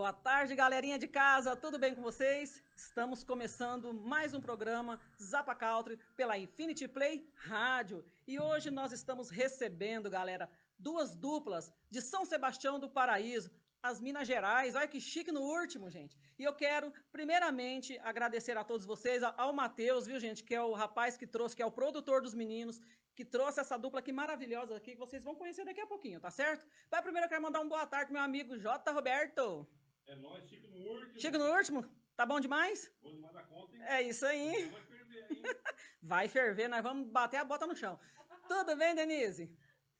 Boa tarde, galerinha de casa, tudo bem com vocês? Estamos começando mais um programa Zapa Country pela Infinity Play Rádio. E hoje nós estamos recebendo, galera, duas duplas de São Sebastião do Paraíso, as Minas Gerais. Olha que chique no último, gente. E eu quero, primeiramente, agradecer a todos vocês, ao Matheus, viu, gente, que é o rapaz que trouxe, que é o produtor dos meninos, que trouxe essa dupla aqui maravilhosa aqui, que vocês vão conhecer daqui a pouquinho, tá certo? Mas primeiro eu quero mandar um boa tarde meu amigo J. Roberto. É nóis, Chico no último. Chico no último? Tá bom demais? Bom demais da conta, hein? É isso aí. Vai ferver aí. Vai ferver, nós vamos bater a bota no chão. Tudo bem, Denise?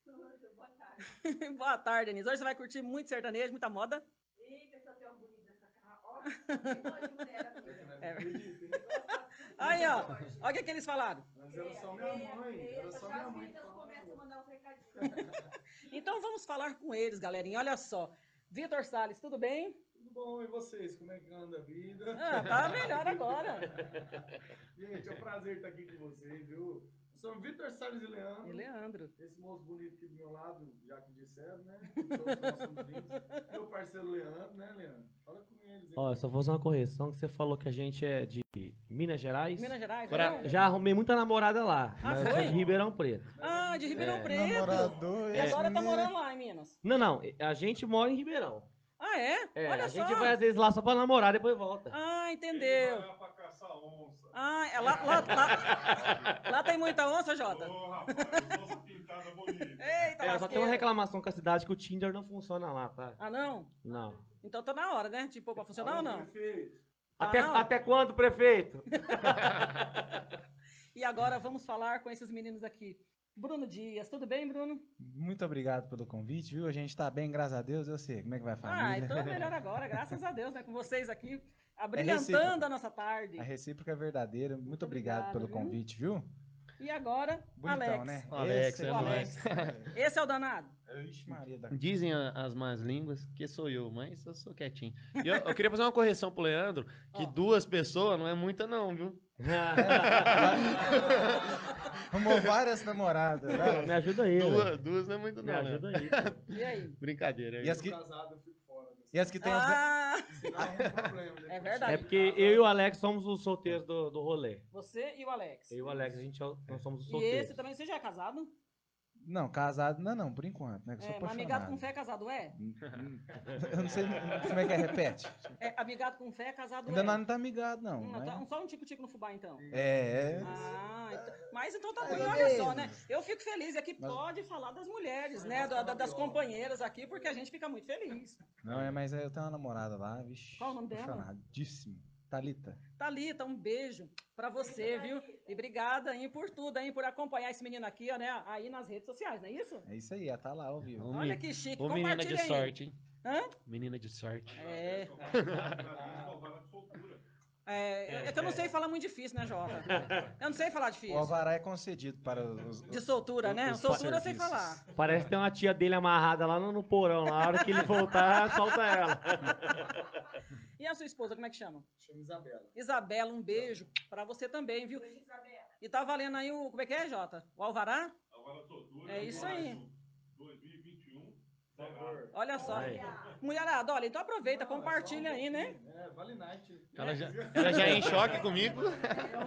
Boa tarde. Boa tarde, Denise. Hoje você vai curtir muito sertanejo, muita moda. Eita, essa tem uma bonita essa cara. Ó. É. Aí, ó. Olha o que, que eles falaram. Mas era só minha mãe, era só minha mãe. Então. Então vamos falar com eles, galerinha. Olha só. Vitor Salles, tudo bem? Tudo bom, e vocês? Como é que anda a vida? Ah, tá melhor agora. Gente, é um prazer estar aqui com vocês, viu? Eu sou o Vitor Salles e Leandro. E Leandro. Esse moço bonito aqui do meu lado, já que disseram, né? Meu parceiro Leandro, né, Leandro? Fala com eles. hein? Ó, eu só vou fazer uma correção, que você falou que a gente é de Minas Gerais. Minas Gerais. Agora, né? já arrumei muita namorada lá, Ah, mas eu sou foi? de Ribeirão Preto. Ah, de Ribeirão É. Preto. Namorador, E agora tá morando lá em Minas. Não, não, a gente mora em Ribeirão. Ah, é? É, Olha a só. gente vai às vezes lá só pra namorar, depois volta. Ah, Ele entendeu. vai lá pra caçar onça. Ah, é lá, lá, lá, lá tem muita onça, Jota? Ô, rapaz, onça pintada bonita. Eita, É, só tem uma reclamação com a cidade que o Tinder não funciona lá, tá? Ah, não? Não. Então tá na hora, né? Tipo, pra funcionar ou não? Prefeito. Até, hora. até quando, prefeito? E agora vamos falar com esses meninos aqui. Bruno Dias, tudo bem, Bruno? Muito obrigado pelo convite, viu? A gente tá bem, graças a Deus. Eu sei como é que vai a Ah, família. então melhor agora, graças a Deus, né? Com vocês aqui, recíproco. abrilhantando a nossa tarde. A recíproca é verdadeira. Muito, Muito obrigado obrigado, pelo viu? convite, viu? E agora, Bonitão, Alex. né? O Alex, Esse é O Alex. Esse é o danado. Ixi, Maria da... Dizem as más línguas que sou eu, mas eu sou quietinho. E eu, eu queria fazer uma correção pro Leandro, que Ó. duas pessoas não é muita não, viu? Arrumou várias namoradas. né? Me ajuda aí. Duas, duas não é muito Me não. né? ajuda aí. E aí? Brincadeira. E as que, Casado, eu fico fora. desse- e as que tem. Ah, é um. É verdade. É porque eu e o Alex somos os solteiros do, do rolê. você e o Alex. Eu e o Alex, a gente é nós somos os E solteiros. esse também, você já é casado? Não, casado não, não, por enquanto, né? Que eu sou É, amigado com fé é casado é? Eu não sei como é que é, repete. É, amigado com fé é casado Ainda é. nós não tá amigado, não. Hum, né? tá- Só um tico-tico no fubá, então. É, é. Ah, então- mas então tá bom, olha só, né? Eu fico feliz, aqui Mas- pode falar das mulheres, né? da- da- das companheiras aqui, porque a gente fica muito feliz. Não, é, mas eu tenho uma namorada lá, vixe. Qual o nome dela? Apaixonadíssimo. Thalita. Thalita, um beijo pra você, viu? E obrigada aí por tudo, aí, por acompanhar esse menino aqui, ó, né? Aí nas redes sociais, não é isso? É isso aí, ela tá lá ao vivo. Ô, Olha que chique, Ô menina de sorte, hein? Hã? Menina de sorte. É, Vai lá de soltura. É, é que eu não sei falar muito difícil, né, Jota? Eu não sei falar O difícil. alvará é concedido para os... De soltura, né? os Soltura eu sei falar. Parece que tem uma tia dele amarrada lá no, no porão. Na hora que ele voltar, solta ela. E a sua esposa, como é que chama? Chama Isabela. Isabela, um beijo pra você também, viu? E tá valendo aí o. Como é que é, Jota? O Alvará? Agora soltura. É isso aí. 2021. Por favor. Olha só. Aí. Mulherada, olha, então aproveita, compartilha aí, né? É, vale night. Ela já, ela já é em choque comigo.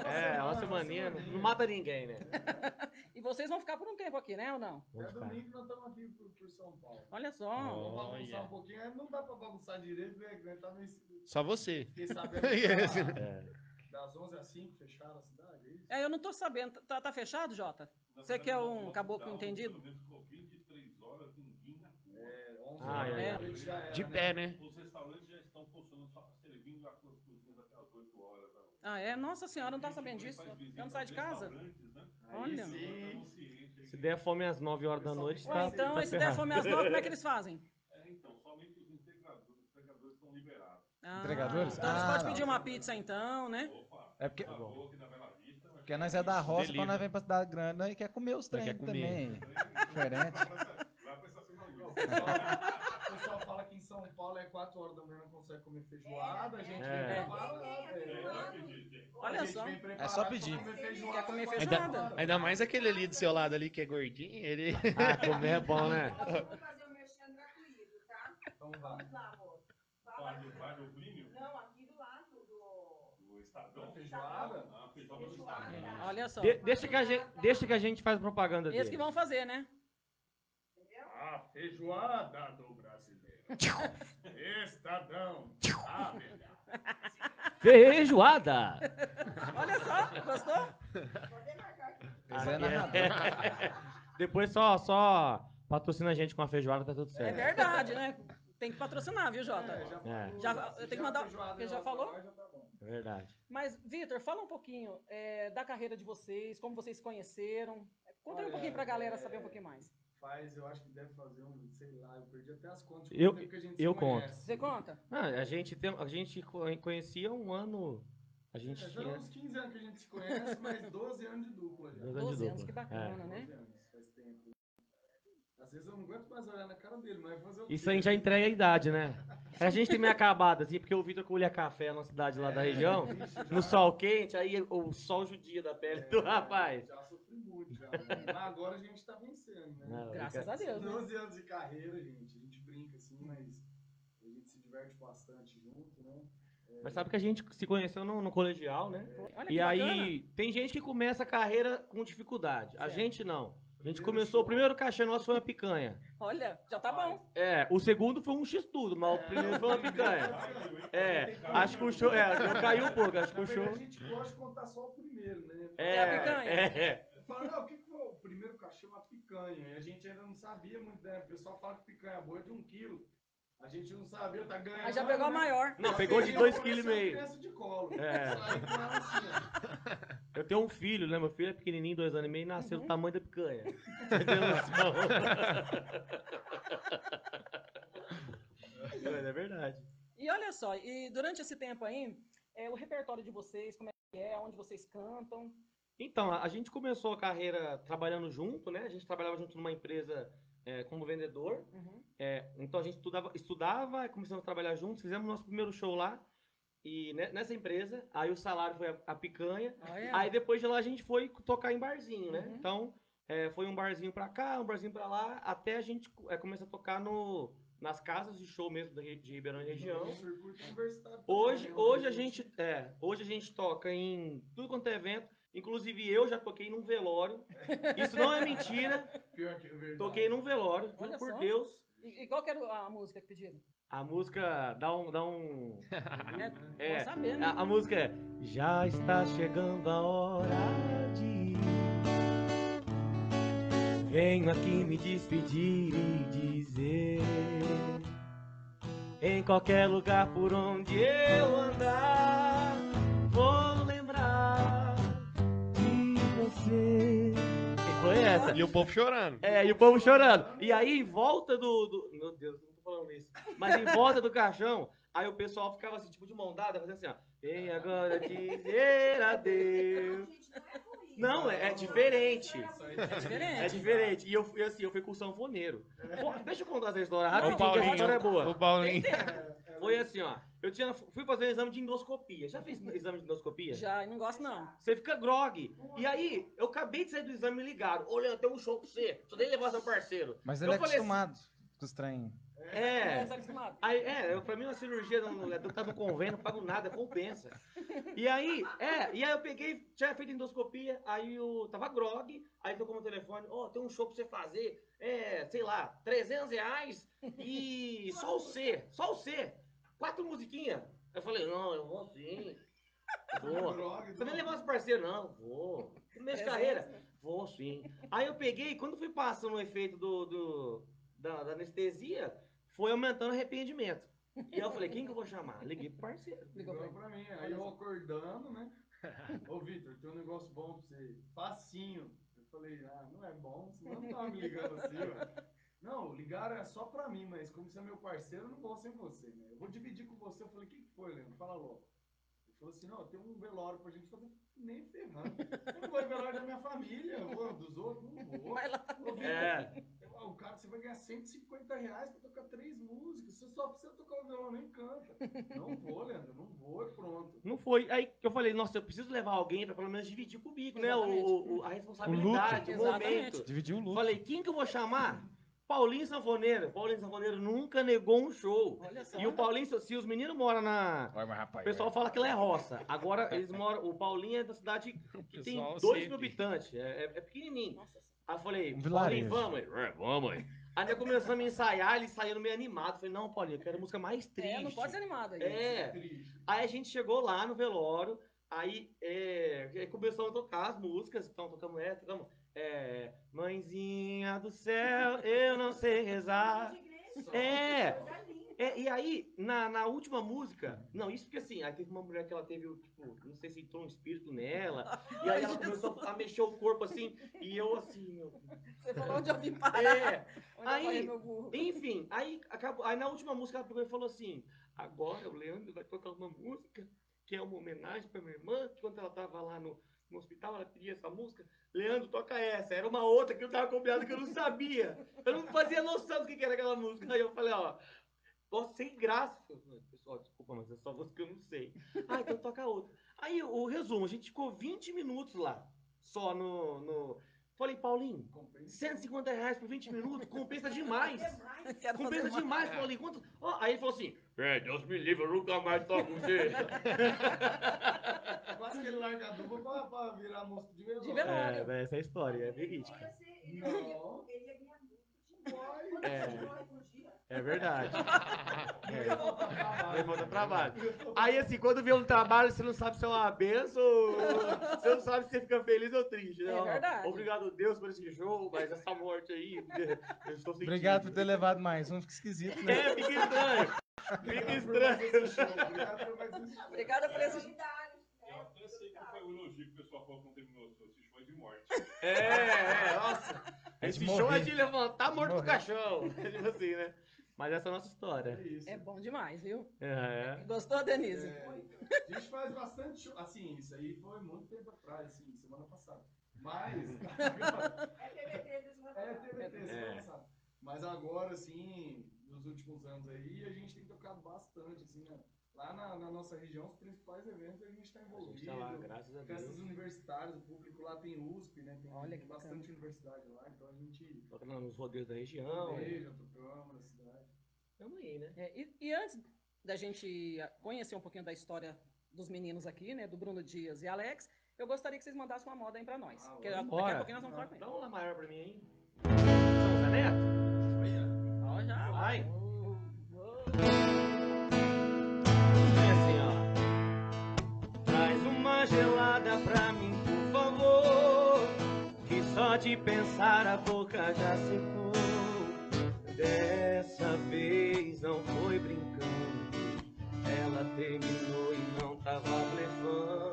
É, uma semaninha. Não mata ninguém, né? E vocês vão ficar por um tempo aqui, né? Ou não? Até domingo nós estamos aqui por, por São Paulo. Olha só. Vamos bagunçar um pouquinho, aí não dá pra bagunçar direito, né? tá meio... Só você. Fiquei sabendo Yes. que tá É. das 11 às 5 fecharam a cidade, é isso? É, eu não tô sabendo. Tá, tá fechado, Jota? Você que é um caboclo entendido? Pelo menos ficou 23 horas, ninguém na rua. É, 11 Ah, horas é. era, De né? pé, né? Os restaurantes já estão funcionando, só servindo as suas cozinhas até as 8 horas. noite. Ah, é? Nossa senhora, não tá sabendo disso. Eu não saio de casa. né? Olha. Se der fome às 9 horas da noite, Ou tá, então, tá e se der fome às nove, como é que eles fazem? É, então, somente os integradores, os integradores estão liberados. Ah, Entregadores? Então eles Ah, podem não. pedir uma pizza então, né? Opa, É porque, tá bom porque nós é da roça, Delivery. quando nós vem pra cidade grande, nós quer comer os trem comer. também. Diferente. O pessoal- o pessoal fala que em São Paulo é 4 horas da manhã não consegue comer feijoada, a gente É. vem preparado. É, vai É. Olha A gente só. É só pedir. comer feijoada. Quer comer feijoada? horas. Ainda mais aquele ali do seu lado ali que é gordinho, ele. Ah, comer é bom, né? Vamos fazer o merchan gratuito, tá? Então vai. Vamos lá, amor. Fala Fala. Rádio Plínio? Não, aqui do lado do. Do Estadão? Feijoada? Ah, feijoada do. Estadão. Olha só. De- deixa, que a gente, deixa que a gente faz propaganda Eles que vão fazer, né? A feijoada do brasileiro. Estadão. Ah, melhor. Feijoada! Olha só, gostou? Pode marcar aqui. Esse é. Depois só, só patrocina a gente com a feijoada, tá tudo É certo. verdade, né? Tem que patrocinar, viu, Jota? É, já, É. Já- falou, eu tenho que mandar- porque já falou? tá bom. É verdade. Mas, Vitor, fala um pouquinho é, da carreira de vocês, como vocês se conheceram. Conta aí um pouquinho pra galera é, saber um pouquinho mais. Faz, eu acho que deve fazer um, sei lá, eu perdi até as contas. Eu- quanto tempo que a gente se eu conto. conhece. Você conta? Ah, a gente, tem, a gente co- conhecia um ano. A É, gente já tinha. uns 15 anos que a gente se conhece, mas 12 anos de dupla já. Doze 12 anos, dupla. que bacana, É. né? 12 anos, faz tempo. Às vezes eu não aguento mais olhar na cara dele, mas fazer o Isso aí já entrega a idade, né? A gente tem meio acabado, assim, porque o Vitor colhia café na cidade lá da região, Vixe, já- no sol quente, aí o sol judia da pele do É, rapaz. Já sofri muito, já. né? Mas agora a gente tá vencendo, né? Não, Graças a Deus, né? 12 anos de carreira, gente. A gente brinca assim, mas a gente se diverte bastante junto, né? Mas sabe que a gente se conheceu no, no colegial, né? Olha que E bacana. aí, tem gente que começa a carreira com dificuldade. A gente não. A gente Primeiro começou, o primeiro cachê nosso foi uma picanha. Olha, já tá bom. É, o segundo foi um X-tudo, mas o primeiro foi uma picanha. É, acho que o show. É, caiu um pouco, acho que o show. a gente gosta de contar só o primeiro, né? É, É a picanha? é, é. Fala, não, o que que foi? O primeiro cachê é uma picanha. E a gente ainda não sabia muito, né? O pessoal fala que picanha boa é de um quilo. A gente não sabia, tá ganhando. Aí já pegou a né? maior. Não, Já pegou de peguei, dois parecia quilos e uma meio. criança de colo. É. Assim. Eu tenho um filho, né? Meu filho é pequenininho, dois anos e meio, e nasceu Uhum. do tamanho da picanha. Noção? é verdade. E olha só, e durante esse tempo aí, é, o repertório de vocês, como é que é, onde vocês cantam. Então, a a gente começou a carreira trabalhando junto, né? A gente trabalhava junto numa empresa é, como vendedor. Uhum. É, então a gente estudava, estudava, começamos a trabalhar juntos, fizemos nosso primeiro show lá. E ne- nessa empresa, aí o salário foi a, a picanha. Olha. Aí depois de lá a gente foi tocar em barzinho, né? Uhum. Então, é, foi um barzinho pra cá, um barzinho pra lá, até a gente é, começar a tocar no, nas casas de show mesmo da re- de Ribeirão e região. Hoje, hoje a onde gente, é, hoje a gente toca em tudo quanto é evento. Inclusive eu já toquei num velório. Isso não é mentira. Pior que é verdade. Toquei num velório, juro Olha por só. Deus. E, e qual que era a música que pediram? A música dá um, dá um, É, É, bom saber, né? a, a música é Já está chegando a hora de ir. Venho aqui me despedir e dizer Em qualquer lugar por onde eu andar você Quem foi essa? E o povo chorando. É, e o povo chorando. E aí, em volta do, do- Meu Deus, não tô falando isso. Mas em volta do caixão, aí o pessoal ficava assim, tipo de mão dada, fazendo assim, ó. Vem agora dizer adeus. Não, é é, é diferente. Isso aí É É diferente. diferente. E eu fui assim, eu fui com o sanfoneiro. Pô, deixa eu contar essa história rapidinho, que essa história é boa. O Paulinho. Foi assim, ó. Eu tinha, fui fazer um exame de endoscopia. Já fez exame de endoscopia? Já, não gosto não. Você fica grog. E aí, eu acabei de sair do exame e me ligaram. Ô, Leandro, tem um show pra você. Só nem levar seu parceiro. Mas Eu ele é falei assim- acostumado com os trem. É. É, acostumado. Aí, é, eu, pra mim uma cirurgia não, eu tá no convênio, não pago nada, compensa. E aí, é, e aí eu peguei, tinha feito endoscopia, aí eu tava grog, aí tocou meu telefone, ó, tem um show pra você fazer, é, sei lá, 300 reais e só o C, só o C, quatro musiquinhas. Eu falei, não, eu vou sim, vou. Droga, Você nem levar os parceiros, não, vou. Primeiro de carreira, vou sim. Aí eu peguei, quando fui passando o efeito do, do- da, da anestesia, foi aumentando o arrependimento. E aí eu falei, quem que eu vou chamar? Liguei pro parceiro. Ligou ele. pra mim. Aí eu acordando, né? Ô, Vitor, tem um negócio bom pra você. Facinho. Eu falei, ah, não é bom, senão não tava me ligando assim, ó. Não, ligaram é só pra mim, mas como você é meu parceiro, eu não vou sem você, né? Eu vou dividir com você. Eu falei, o que, que foi, Leandro? Fala logo. Ele falou assim, não, tem um velório pra gente fazer. Nem ferrando. Eu não vou em velório da minha família, eu vou dos outros, não vou. Vai lá. Vitor, É, eu- o cara, você vai ganhar 150 reais pra tocar três músicas. Você só precisa tocar o violão, nem canta. Não vou, Leandro, não vou, e pronto. não foi. Aí eu falei, nossa, eu preciso levar alguém pra pelo menos dividir comigo, né? O, Exatamente. o- o- a responsabilidade, o, Exatamente. momento. Dividiu o lucro. Falei, quem que eu vou chamar? Paulinho Sanfoneiro. Paulinho Sanfoneiro nunca negou um show. Olha só. E o Paulinho, se os meninos moram na. Olha, mas rapaz. O pessoal fala que ela é roça. Agora eles moram. O Paulinho é da cidade que tem pessoal 2 sempre. mil habitantes. É, é- é pequenininho. Nossa, Aí eu falei, Um Paulinho, vamos. Ele, "É, vamos. aí." Aí nós começamos a ensaiar, ele saindo meio animado. Eu falei, não, Paulinho, eu quero música mais triste. é, não pode ser animado aí. É. Aí a gente chegou lá no velório, aí é, aí começamos a tocar as músicas, então tocamos essa, tocamos é, Mãezinha do céu, eu não sei rezar. É. É, e aí, na, na última música, não, isso porque assim, aí teve uma mulher que ela teve, tipo, não sei se entrou um espírito nela, e aí ela começou a mexer o corpo assim, e eu assim, meu, Você falou onde eu vim parar. é, Onde aí- enfim, aí, acabou, aí na última música ela pegou e falou assim: agora o Leandro vai tocar uma música que é uma homenagem pra minha irmã, que quando ela tava lá no, no hospital, ela pedia essa música. Leandro, toca essa. Era uma outra que eu tava combinado que eu não sabia. Eu não fazia noção do que era aquela música. Aí eu falei, ó, posso sem graça. Pessoal, desculpa, mas é só música que eu não sei. Ah, então toca outra. Aí o resumo, a gente ficou 20 minutos lá, só no. no... Falei, Paulinho, Compensa. 150 reais por 20 minutos, compensa demais. Compensa demais, Paulinho. Quanto... Ó, aí ele falou assim: É, Deus me livre, eu nunca mais toco com você. Quase que ele larga a dupla pra, pra virar moço de velório. De velório. É, essa é a história, é verídica. Não. Ele ia ganhar. É. Por dia? É verdade. Trabalho. Vai faltar trabalho. Aí, assim, quando vê um trabalho, você não sabe se é uma benção, ou você não sabe se você fica feliz ou triste. né? É verdade. Obrigado, Deus, por esse show, mas essa morte aí, eu estou sentindo. Obrigado por ter levado mais um, fica esquisito, né? É, fica estranho. Fica estranho. Obrigado por mais esse show. Obrigada por esse. Eu até sei que foi o elogio que o pessoal falou que não terminou esse show é de morte. É, é, nossa. É de Esse show é de levantar morto do caixão. Tipo assim, né? Mas essa é a nossa história. É isso. É bom demais, viu? É. Gostou, Denise? É, a gente faz bastante show. Assim, isso aí foi muito tempo atrás, assim, semana passada. Mas. É TBT dos é TBT, semana É. passada. Mas agora, assim, nos últimos anos aí, a gente tem tocado bastante, assim, né? Lá na, na nossa região, os principais eventos a gente está A envolvido. gente tá lá, graças a Deus. Festas universitárias, o público lá tem USP, né? Tem, Olha que bastante universidade lá, então a gente Toca nos rodeios da região. veja, tocamos na cidade. Tamo aí, né? É, e, e antes da gente conhecer um pouquinho da história dos meninos aqui, né? Do Bruno Dias e Alex, eu gostaria que vocês mandassem uma moda aí pra nós. Ah, Porque daqui a pouquinho nós vamos falar com Dá ele. um lá maior pra mim. São Zé Neto? Ó, já. Vai. É assim, ó. Traz uma gelada pra mim, por favor. Que só de pensar a boca já secou. Dessa vez não foi brincando. Ela terminou e não tava levando.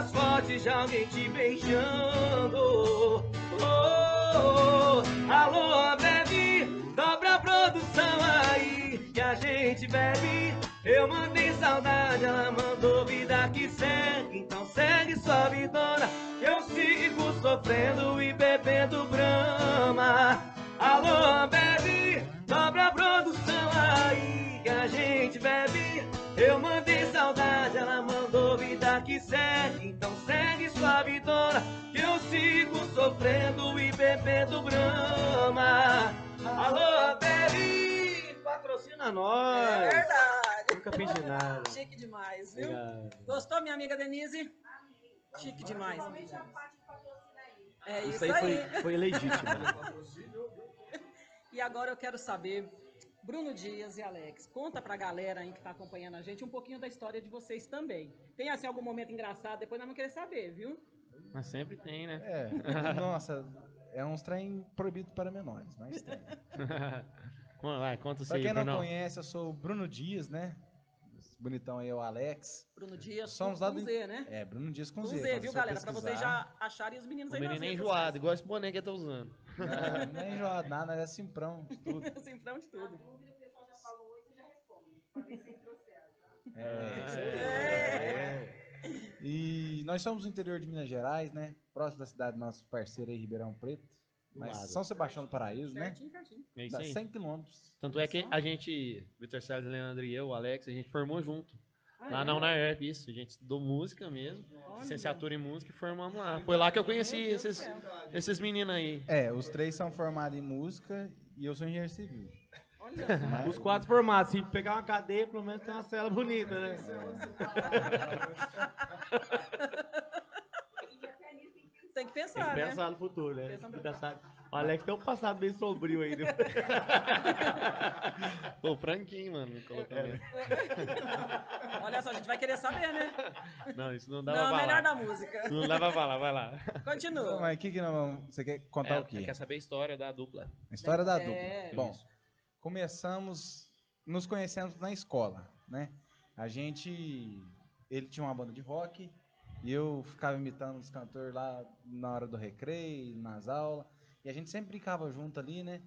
Cenas fortes de alguém te beijando. Oh, oh, oh. Alô, bebe, dobra a produção aí que a gente bebe. Eu mandei saudade, ela mandou vida que segue. Então segue sua vidona, eu sigo sofrendo e bebendo brama. Alô, bebe, dobra a produção aí que a gente bebe. Eu mandei saudade, ela mandou vida que segue. Então segue sua vidona, que eu sigo sofrendo e bebendo brama. Alô, bebe, patrocina nós. É verdade. Nunca pedi nada. Chique demais, viu? Obrigado. Gostou, minha amiga Denise? Chique demais. É Isso isso, aí aí. foi, foi legítimo. Patrocínio, E agora eu quero saber, Bruno Dias e Alex, conta pra galera aí que tá acompanhando a gente um pouquinho da história de vocês também. Tem assim algum momento engraçado? Depois nós vamos querer saber, viu? Mas sempre tem, né? É, nossa, é uns trem proibido para menores, mas tem. Mano, vai, conta você Pra aí, quem não Brunão. conhece, eu sou o Bruno Dias, né? Esse bonitão aí é o Alex. Bruno Dias Somos com lá do- Z, né? É, Bruno Dias com Com Z. Z, viu, galera? Pra vocês pesquisar. já acharem os meninos O aí nas menino é redes enjoado, igual esse boné que eu tô usando. Não, não é enjoado nada, nós é simprão de tudo. Simplão de Na tudo. dúvida, o pessoal já falou você já responde. Pra ver se trouxeram, tá? É. E nós somos do interior de Minas Gerais, né? Próximo da cidade do nosso parceiro aí, Ribeirão Preto. Mas. São Sebastião do Paraíso, né? É isso Dá aí. 100 quilômetros. Tanto é que a gente, Vitor Salles, Leandro e eu, o Alex, a gente formou junto. Ah, Lá é? na UNAERP, isso. A gente estudou música mesmo, Olha. licenciatura em música e formamos lá. Foi lá que eu conheci esses, esses meninos aí. É, os três são formados em música e eu sou engenheiro civil. Olha. Mas- Os quatro formados. Se pegar uma cadeia, pelo menos tem uma cela bonita, né? E tem que Tem que Tem pensar, que né? pensar no futuro, né? Pensar O Alex tem um passado bem sombrio aí, né? Pô, franquinho, mano, me colocou É. Olha só, a gente vai querer saber, né? Não, isso não dá Não, pra melhor falar. da música. Não dá pra falar, vai lá. Continua. Mas o que que nós vamos... Você quer contar É, o quê? Quer saber a história da dupla. A história da É, dupla. Bom, isso. começamos nos conhecemos na escola, né? A gente... Ele tinha uma banda de rock e eu ficava imitando os cantores lá na hora do recreio, nas aulas. E a gente sempre brincava junto ali, né?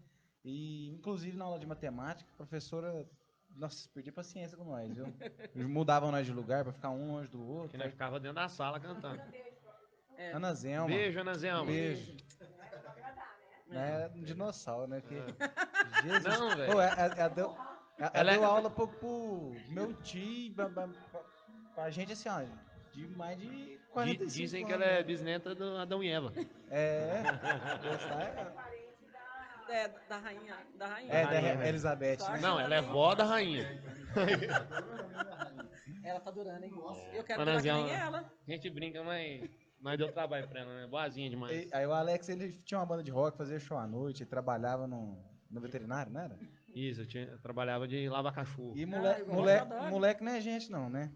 E, inclusive, na aula de matemática, a professora... Nossa, perdia paciência com nós, viu? Eles mudavam nós de lugar pra ficar um longe do Que outro. nós ficava dentro da sala cantando. É. Ana Zelma. Beijo, Ana Zelma. Beijo. É um dinossauro, né? Porque... Jesus. Não, velho. Ela, ela deu, ela Ela é- deu aula pro, pro meu tio, pra, pra, pra- gente assim, ó, de mais de Di- 45 Dizem que anos. ela é bisneta do Adão e Eva. É, gostar é, É, da rainha. Da rainha. é, Rainha, da né? Elizabeth, né? Não, ela é vó da rainha. Ela tá durando, hein? Eu quero durar que nem ela. A gente brinca, mas nós deu trabalho pra ela, né? Boazinha demais. E- aí o Alex, ele tinha uma banda de rock, fazia show à noite, trabalhava no, no veterinário, não era? Isso, eu, tinha- eu trabalhava de lavar cachorro. E Ah, moleque, gosto, moleque, moleque não é gente não, né?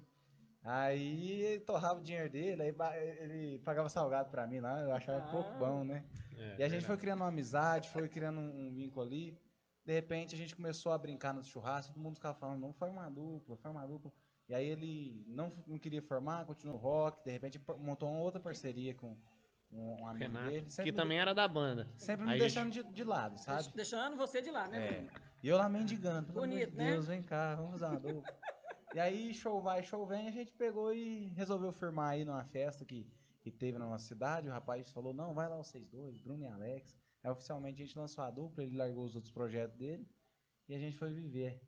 Aí ele torrava o dinheiro dele, aí ele pagava salgado pra mim lá, eu achava Ah. pouco bom, né? É, E a gente verdade. foi criando uma amizade, foi criando um, um vínculo ali. De repente a gente começou a brincar nos churrascos, todo mundo ficava falando, não forma uma dupla, forma uma dupla. E aí ele não, não queria formar, continuou no rock, de repente montou uma outra parceria com um, um amigo Renato, dele. que também era da banda. sempre me deixando de, de lado, sabe? Deixando você de lá, né? É. E eu lá mendigando, pelo Bonito, amor de né? Deus, vem cá, vamos fazer uma dupla. e aí, show vai, show vem, a gente pegou e resolveu firmar aí numa festa que, que teve na nossa cidade. O rapaz falou, não, vai lá vocês dois, Bruno e Alex. Aí oficialmente a gente lançou a dupla, ele largou os outros projetos dele e a gente foi viver.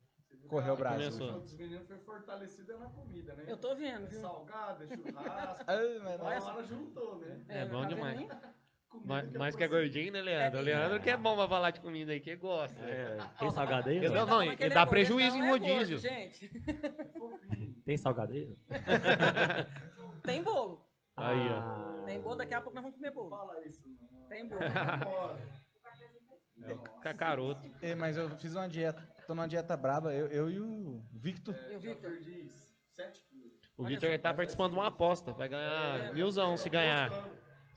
Correu o Brasil. Começou. Os meninos foi fortalecido na comida, né? Eu tô vendo, É viu? salgado, é churrasco. Ai, mas nossa, hora juntou, né? É bom tá demais. vendo? Comida Nós, que é gordinho, né, Leandro? O Leandro que é bom pra falar de comida aí, que gosta. É, tem salgadeiro? Eu não, não, dá é gordo, prejuízo em é gordo, rodízio. gente, Tem salgadeiro? tem bolo. Aí, ó. Ah, Tem bolo, daqui a pouco nós vamos comer bolo. fala isso, não. Tem bolo. É cacaroto. É, mas eu fiz uma dieta, tô numa dieta braba, eu, eu e o Victor. E o Victor? perdi 7 quilos. O Victor tá participando de uma aposta. Vai ganhar milzão se ganhar.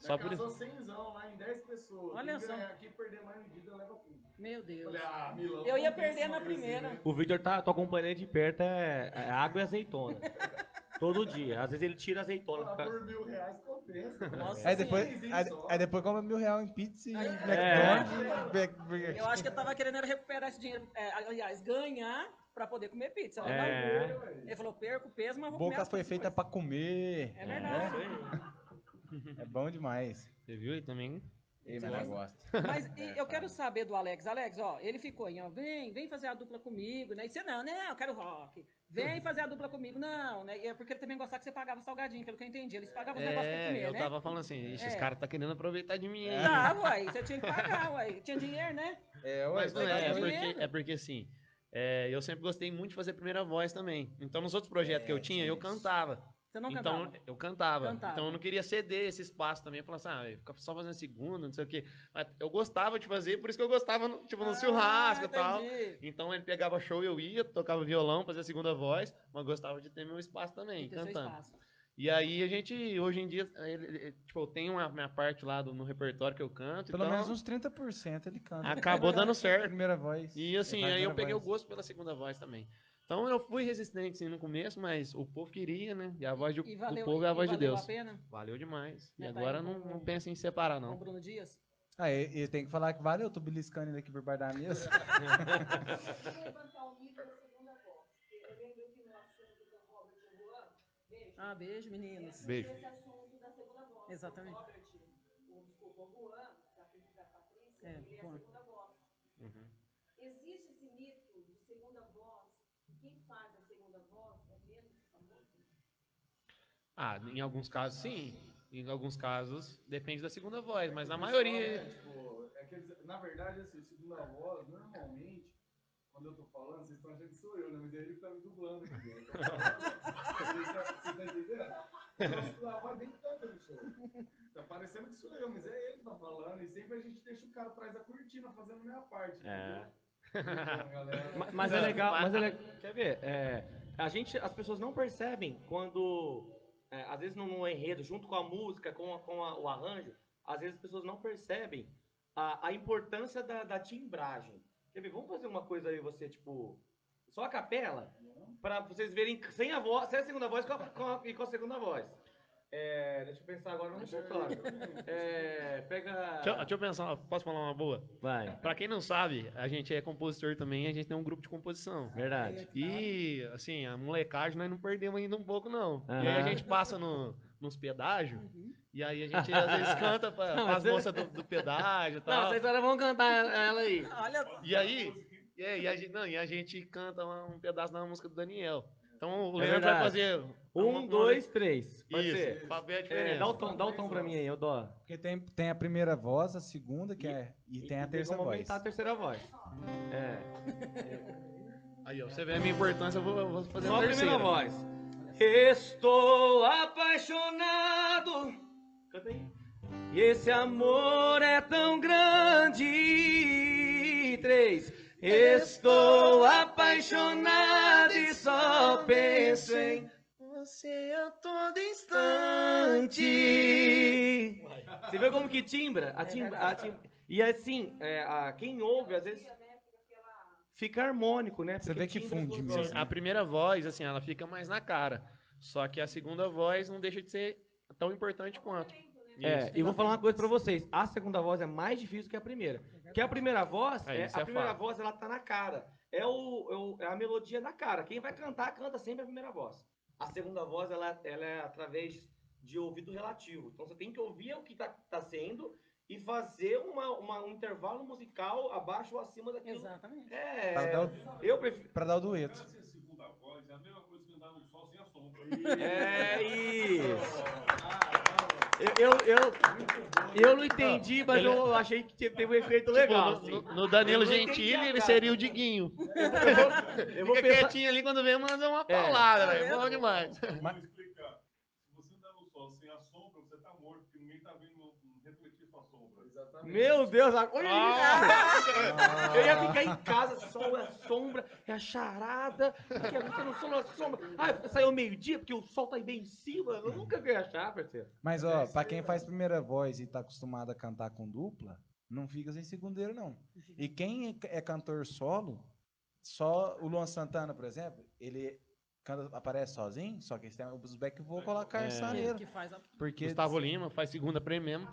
Só por isso. isso. 100 lá em 10 pessoas. Olha só. aqui perder mais medida leva tudo. Meu Deus. Falei, ah, Milão. Eu ia perder na primeira. né? O Victor tá, tô acompanhando de perto, é, é água e azeitona. Todo dia. Às vezes ele tira azeitona. Ah, por mil reais compensa. Nossa Aí depois, aí, aí depois compra mil reais em pizza e McDonald's. Back- Eu acho que ele tava querendo era recuperar esse dinheiro, é, aliás, ganhar pra poder comer pizza. É. Ele falou, perco peso, mas vou comer Boca foi feita pra comer. É verdade. É bom demais. Você viu aí também? Eu gosta? gosto. Mas e eu quero saber do Alex. Alex, ó, ele ficou aí, ó, vem, vem fazer a dupla comigo, né? E você, não, né? Eu quero rock. Vem fazer a dupla comigo. Não, né? E é porque ele também gostava que você pagava salgadinho, pelo que eu entendi. Eles pagavam os negócios pra comer, É, eu né? tava falando assim, "Ixi, esse É. cara tá querendo aproveitar de mim. hein?" Tá, uai, você tinha que pagar, uai. Tinha dinheiro, né? É, ué, Mas não vai é, é porque, é porque assim, é, eu sempre gostei muito de fazer primeira voz também. Então, nos outros projetos que eu tinha, eu cantava. Você não então, cantava. eu cantava. Cantava. Então, eu não queria ceder esse espaço também. Falar assim, ah, fica só fazendo segunda, não sei o quê. Mas eu gostava de fazer, por isso que eu gostava, no- tipo, no Ah, churrasco e tal. Então, ele pegava show, eu ia, tocava violão, fazia a segunda voz, mas gostava de ter meu espaço também, Tem cantando. espaço. E aí, a gente, hoje em dia, ele- ele- tipo, eu tenho uma minha parte lá do- no repertório que eu canto. Pelo então, menos uns 30% ele canta. Acabou dando certo. Primeira voz. E assim, Ele faz aí eu peguei o voz. gosto pela segunda voz também. Então eu fui resistente sim no começo, mas o povo queria, né? E a voz do, E do valeu, povo é a e voz de valeu Deus. a pena Valeu demais. E Né, tá agora aí não, com- não pensa em separar, com o não. Bruno Dias? Ah, e, e tem que falar que valeu, eu tô beliscando ele aqui por baixo da mesa. Vou levantar o nível da segunda voz. Eu lembro que no assunto do Robert e Juan, beijo. Ah, beijo, meninos. Beijo. Esse assunto da segunda voz. Exatamente. O Robert, o, desculpa, o Juan, da, da Patrícia, É, Ele é a segunda voz. Uhum. Existe esse mito de segunda voz. Quem faz a segunda voz é menos famoso? Ah, em alguns casos sim. Em alguns casos depende da segunda voz, mas na maioria. É, tipo, é que na verdade, assim, segunda voz, normalmente, quando eu tô falando, vocês estão achando que sou eu, né? Mas é ele que tá me dublando aqui. né? Então, Vocês tá- Você tá entendendo? Nossa, a voz bem tanta do show. Tá parecendo que sou eu, mas é ele que tá falando. E sempre a gente deixa o cara atrás da cortina fazendo a minha parte. É. entendeu? Então, galera, Ma- Mas é legal, mas é legal. Quer ver? É, a gente, as pessoas não percebem quando, vezes no, enredo, junto com a música, com, a- com a- o arranjo, às vezes as pessoas não percebem a, a importância da, da timbragem. Quer ver? Vamos fazer uma coisa aí, você, tipo, só a capela, para vocês verem sem a voz, sem a segunda voz com a- com a- e com a segunda voz. É, deixa eu pensar agora no repertório. É, pega. Deixa, eu- deixa eu pensar, posso falar uma boa? Vai, Pra quem não sabe, a gente é compositor também, a gente tem um grupo de composição. verdade. E, assim, a molecagem nós não perdemos ainda um pouco, não. E aí a gente passa no, nos pedágios, e aí a gente às vezes canta pra, Não, as moças do, do pedágio e Não, tal. vocês agora vão cantar ela aí. Olha, E aí, é, e, a gente, não, e a gente canta um pedaço da música do Daniel. Então o É Leandro vai verdade. fazer. uma- Um, dois, três. Pode Isso, ser. pra ver a É, dá, o tom, dá o tom pra mim aí, eu dou. Porque tem, tem a primeira voz, a segunda, que é. E, tem a terceira voz. aumentar a terceira voz. É. Aí, ó, você vê a minha importância, eu vou, eu vou fazer Só a a terceira. primeira voz. Estou apaixonado. Canta aí. E esse amor é tão grande. Três. Estou apaixonado e só penso em Você a todo instante. Você vê como que timbra? A timbra, a timbra. E assim, é, a, quem ouve, às vezes, fica harmônico, né? Você Porque vê que funde mesmo. duas A primeira voz, assim, ela fica mais na cara. Só que a segunda voz não deixa de ser tão importante quanto. É, Isso. e vou falar uma coisa pra vocês. A segunda voz é mais difícil que a primeira. Porque a primeira voz, É, é, a é primeira fato. voz, ela tá na cara. É, o, é o- é a melodia na cara. Quem vai cantar, canta sempre a primeira voz. A segunda voz, ela, ela é através de ouvido relativo. Então você tem que ouvir o que tá, tá sendo e fazer uma, uma- um intervalo musical abaixo ou acima daquilo. exatamente. É, Pra dar o- eu prefiro... Pra dar o dueto. Essa segunda voz é a mesma coisa que andar no sol sem a sombra. É isso. Eu, eu, eu, eu não entendi, mas eu achei que teve um efeito legal. Tipo, no, assim. no- Danilo Eu Gentili, ele seria o Diguinho. Eu vou Fica pensar... quietinho ali quando vem, manda uma É. paulada, Tá velho. Bom demais. Eu Mas- vou explicar. Se você andar no sol sem a sombra, você tá morto, porque ninguém tá vendo um refletir sua sombra. Exatamente. Meu Deus, olha Ah. Eu ia ficar em casa, sol é sombra, é a charada, porque você não sol é sombra. Ah, saiu meio-dia porque o sol tá bem em cima. Eu nunca vi achar, parceiro. Mas, ó, pra quem faz primeira voz e tá acostumado a cantar com dupla, não fica sem segundeiro, não. E quem é é cantor solo, só o Luan Santana, por exemplo, ele canta, aparece sozinho, só que esse tem os back vocal lá É. carçaneiro. Que faz a... Porque. Gustavo Lima faz segunda pra ele mesmo.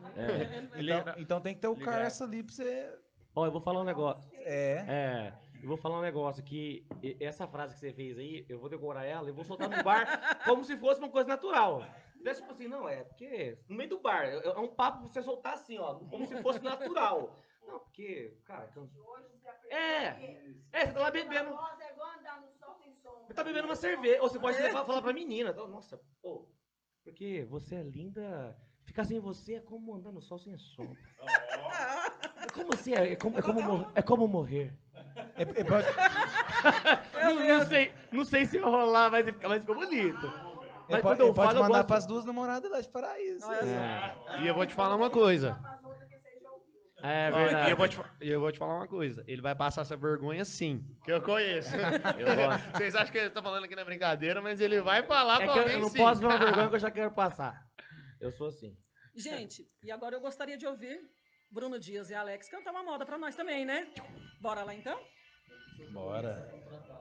Ele Então, então tem que ter o Carça ali pra você. Ó, eu vou falar um negócio. É. É, eu vou falar um negócio que essa frase que você fez aí, eu vou decorar ela e vou soltar no bar como se fosse uma coisa natural. Então, tipo assim, não, é porque no meio do bar, é é um papo pra você soltar assim, ó, como se fosse natural. Não, porque, cara, aprendeu É. é, você tá lá bebendo, é igual andar no sol sem sombra. você tá bebendo uma cerveja, ou você pode levar, falar pra menina, nossa, pô, porque você é linda, ficar sem você é como andar no sol sem sombra. É como assim, é, é como, é como, é como morrer. É- é Não, não sei, não sei se vai rolar, mas, mas ficou bonito. Ele Mas pode, quando eu ele pode falo, eu mandar gosto- pras duas namoradas lá de Paraíso. É, E eu vou te falar uma coisa. Faz outra que você já ouviu. É verdade. E eu, vou te, e eu vou te falar uma coisa. Ele vai passar essa vergonha sim. Que eu conheço. Eu. Vocês acham que ele tá falando aqui na brincadeira, mas ele vai falar É pra que eu, alguém eu não sim. posso ver uma vergonha que eu já quero passar. Eu sou assim. Gente, e agora eu gostaria de ouvir Bruno Dias e Alex cantar uma moda pra nós também, né? Bora lá então? Bora.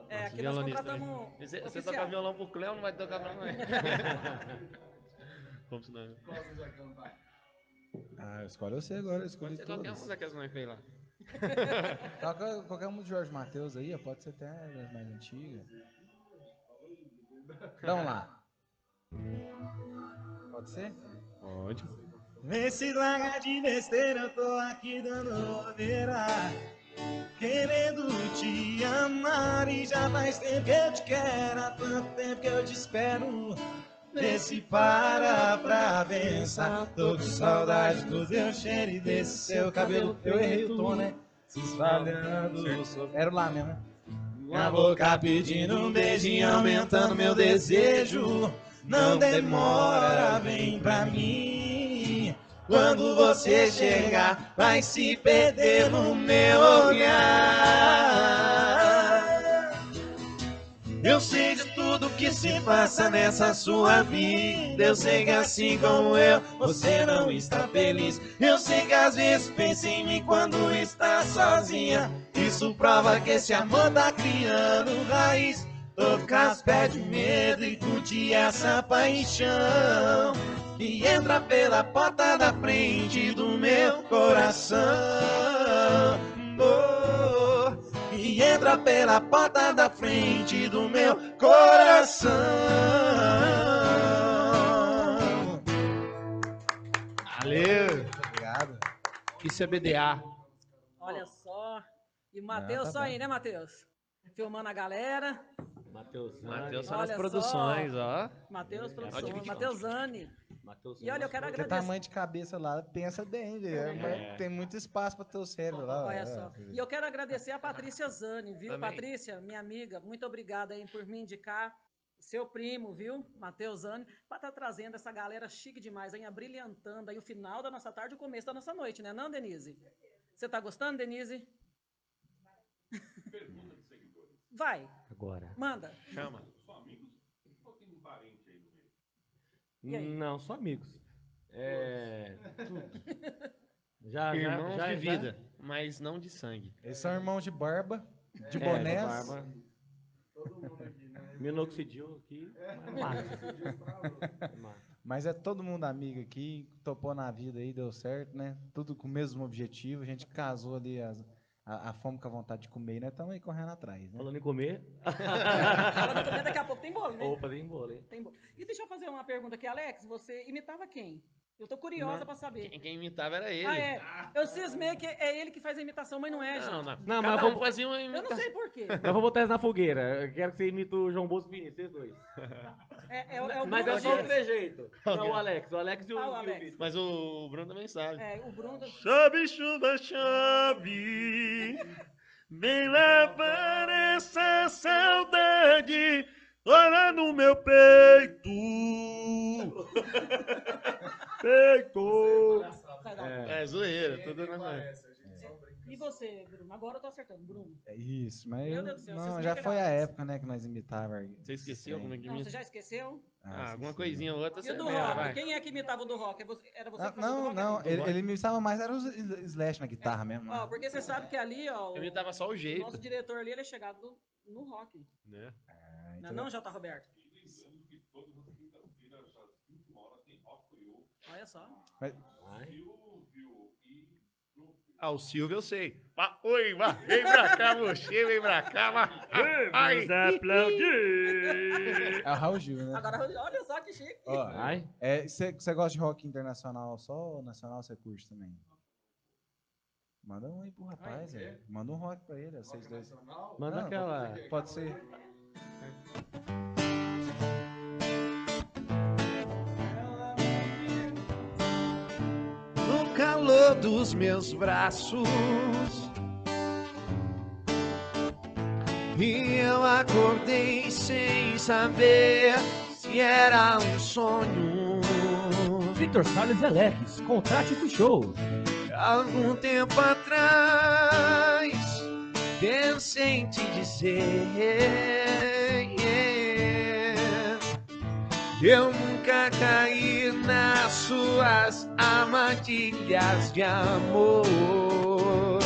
É, aqui nós né? contratamos Você, você oficial. toca violão pro Cleo, não vai tocar pra nós. Vamos não. Qual você vai cantar? Ah, escolhe você agora, Pode ser qualquer uma daquelas fez lá. Qualquer, qualquer um do Jorge Matheus aí, pode ser até das mais antigas. Vamos lá. Pode ser? Pode. Vê se larga de besteira, eu tô aqui dando bobeira. Querendo te amar e já faz tempo que eu te quero, há tanto tempo que eu te espero. Vê se para pra pensar, tô com saudade do teu cheiro e desse seu cabelo. Eu errei o tom, né? Se espalhando sobre... Era lá mesmo, né? Minha boca pedindo um beijinho, aumentando meu desejo. Não demora, vem pra mim. Quando você chegar, vai se perder no meu olhar. Eu sei que se passa nessa sua vida. Eu sei que assim como eu, você não está feliz. Eu sei que às vezes pensa em mim quando está sozinha. Isso prova que esse amor tá criando raiz. Pés de medo e curte essa paixão. Que entra pela porta da frente do meu coração. Oh, entra pela porta da frente do meu coração. Valeu. Obrigado. Isso é BDA. Olha só. E o Matheus tá só aí, né, Matheus? Filmando a galera. Matheus Matheus Zani. nas produções, ó. Matheus Pode Produções. Matheus Zani. Matheus E olha, eu quero. Porque agradecer. tamanho de cabeça lá, pensa bem, velho. Mas Tem muito espaço pra teu cérebro lá. Olha é. só. E eu quero agradecer a Patrícia Zani, viu? Também. Patrícia, minha amiga, muito obrigada aí por me indicar seu primo, viu? Matheus Zani, para estar trazendo essa galera chique demais, aí, brilhantando aí o final da nossa tarde e o começo da nossa noite, né, não, Denise? Você tá gostando, Denise? Pergunta de seguidores. Vai, Agora. manda. Chama. São amigos ou tem um parente aí no meio? E aí? Não, só amigos. É. tudo. Já, já, Irmãos já, de já- vida, mas não de sangue. Eles são irmãos de barba, de É, bonés. barba. Todo mundo aqui, né? Minoxidil aqui. é. É massa. Mas é todo mundo amigo aqui, topou na vida aí, deu certo, né? Tudo com o mesmo objetivo. A gente casou ali as- a, a fome com a vontade de comer nós estamos aí correndo atrás, né? Falando em comer. Fala do comer, daqui a pouco tem bolo, né? Opa, tem bolo, hein? Tem bolo. E deixa eu fazer uma pergunta aqui, Alex, você imitava quem? Eu tô curiosa Não. para saber. Quem, quem imitava era ele. Ah, é. Eu cismei que é ele que faz a imitação, mas não é, gente. Não, não. Não, mas vamos- um fazia uma Eu não imitação. sei por quê. Eu vou botar isso na fogueira. Eu quero que você imite o João Bosco e Vinícius, vocês dois. É, é, o- é o Mas Bruno é só o Dias. trejeito. Não, o Alex. O Alex e o, Ah, o o Alex. Mas o Bruno também sabe. É, o Bruno. Chove, chuva, chove, vem lavar essa saudade, ora no meu peito. da- É. É zoeira, tudo na. E você, Bruno? Agora eu tô acertando, Bruno. É isso, mas Meu eu- Deus do céu, não, vocês já me foi a pegaram. época, né, que nós imitávamos. Você esqueceu como é que Não, você já esqueceu? Ah, alguma esqueci. coisinha ou outra E você o do lembra, rock? vai. Quem é que imitava o do rock? É você- Era você Ah, que fazia o do não, rock? não, ele, ele imitava mais, era os slash na guitarra mesmo. Ó, né? porque você sabe que ali, ó, o, Eu imitava só o o jeito. nosso diretor ali, ele é chegado no, no rock. Né? Ah, Não, então- é não, J. Roberto? E lembrando que todas as quintas-feiras, às 5 horas, tem Rock Crew. Olha só. E Pro- Ah, o Silvio eu sei. Ah, oi, vem pra cá, você, vem pra cá, vá. Ai, aplaudir. É o Raul Gil, né? Agora, olha só que chique. Você gosta de rock internacional só ou nacional você curte também? Manda um aí pro rapaz, Ai, velho. Manda um rock pra ele, vocês dois. Manda Não, aquela. Pode ser. Dos meus braços. E eu acordei sem saber se era um sonho. Vitor Salles Alex, contrate o show. Algum tempo atrás pensei em te dizer Eu nunca caí nas suas armadilhas de amor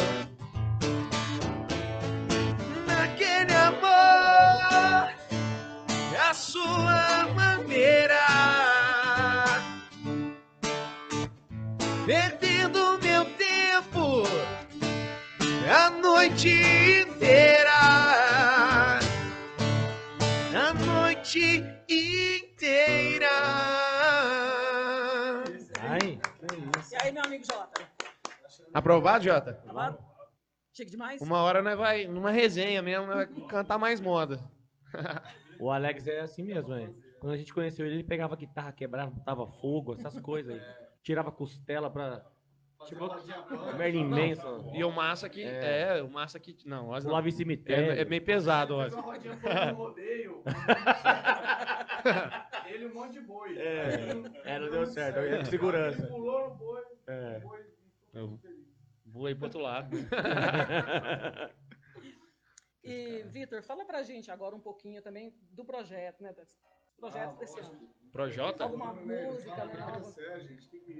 Naquele amor a sua maneira perdendo meu tempo a noite inteira. Aprovado, Jota? Aprovado? Chique demais? Uma hora nós vai, numa resenha mesmo, nós vai cantar mais moda. O Alex é assim mesmo, né? Quando a gente conheceu ele, ele pegava guitarra, quebrava, botava fogo, essas coisas aí. Tirava costela pra. Tipo, Manson. E o massa que. É, o massa que. Não, não. Pulava em cemitério. É, é bem pesado, rodeio. Ele um monte de boi. É. É, não deu certo, eu ia com segurança. Ele pulou no boi. É. o boi pro outro lado. E, Vitor, fala pra gente agora um pouquinho também do projeto, né? Projetos Ah, desse ano. Projota? Alguma música, né?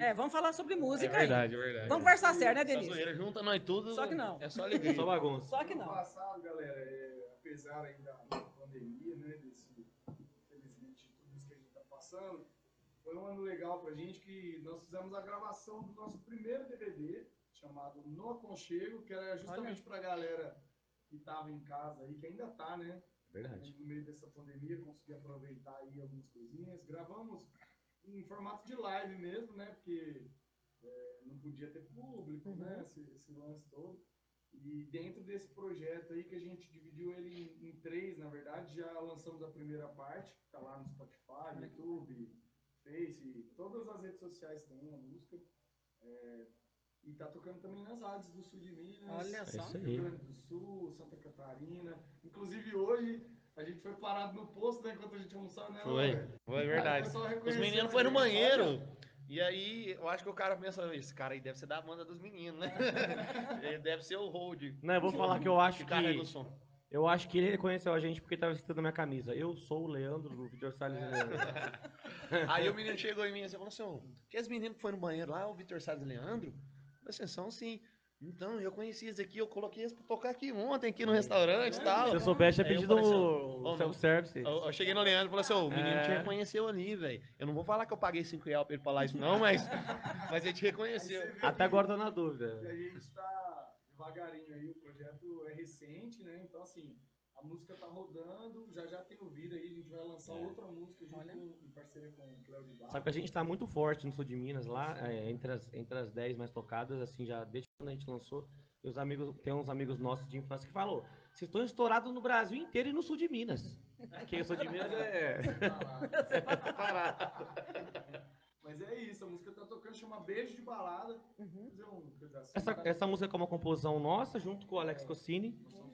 É, vamos falar sobre É música aí. verdade, é verdade. Vamos conversar sério, né, Essa Denise? zoeira junta nós tudo. Só que não. É só alegria. Só bagunça. Só que Ano não. passado, galera, é, apesar aí da pandemia, né, desse, infelizmente, tudo isso que a gente tá passando, foi um ano legal pra gente que nós fizemos a gravação do nosso primeiro DVD, chamado No Aconchego, que era justamente pra galera que tava em casa aí, que ainda tá, né, Verdade. no meio dessa pandemia, conseguir aproveitar aí algumas coisinhas. Gravamos em formato de live mesmo, né? Porque é, não podia ter público, né? Esse, esse lance todo. E dentro desse projeto aí, que a gente dividiu ele em, em três, na verdade, já lançamos a primeira parte, que tá lá no Spotify, YouTube, Face, todas as redes sociais tem a música. É, e tá tocando também nas rádios do sul de Minas. Olha É só. aí. Rio Grande do Sul, Santa Catarina. Inclusive hoje a gente foi parado no posto, né, enquanto a gente almoçava, né? Foi, foi verdade. Os meninos foram no banheiro. E aí, eu acho que o cara pensa, esse cara aí deve ser da banda dos meninos, né? Ele deve ser o hold. Não, eu vou falar que eu acho que que. som. Eu acho que ele reconheceu a gente porque tava escrito na minha camisa. Eu sou o Leandro do Vitor Salles e Leandro. Aí o menino chegou em mim assim, falou assim, que esse menino que foi no banheiro lá, o Vitor Salles e Leandro? Eu falei assim, são sim. Então, eu conheci esse aqui, eu coloquei eles pra tocar aqui ontem, aqui no restaurante e tal. Se eu soubesse, tinha eu pedido assim, o self-service. Eu, eu cheguei no Leandro e falei assim, o menino te É. reconheceu ali, velho. Eu não vou falar que eu paguei 5 reais pra ele falar isso não, mas, mas ele te reconheceu. Até agora eu tô na dúvida. a gente tá devagarinho aí, o projeto é recente, né? Então, assim, música tá rodando, já já tem o vídeo aí, a gente vai lançar outra música junto Olha. com, em parceria com o Cléo de Barro. Sabe que a gente tá muito forte no sul de Minas, lá, é, entre, as, entre as 10 mais tocadas, assim, já desde quando a gente lançou. E os amigos, tem uns amigos nossos de infância que falou: vocês estão estourados no Brasil inteiro e no sul de Minas. Porque o sul de Minas é. Parado. Mas é isso, a música tá tocando, chama Beijo de Balada. Uhum. Fazer um pedacinho. Essa, essa música é uma composição nossa, junto com o Alex Cossini. Nós somos compositores.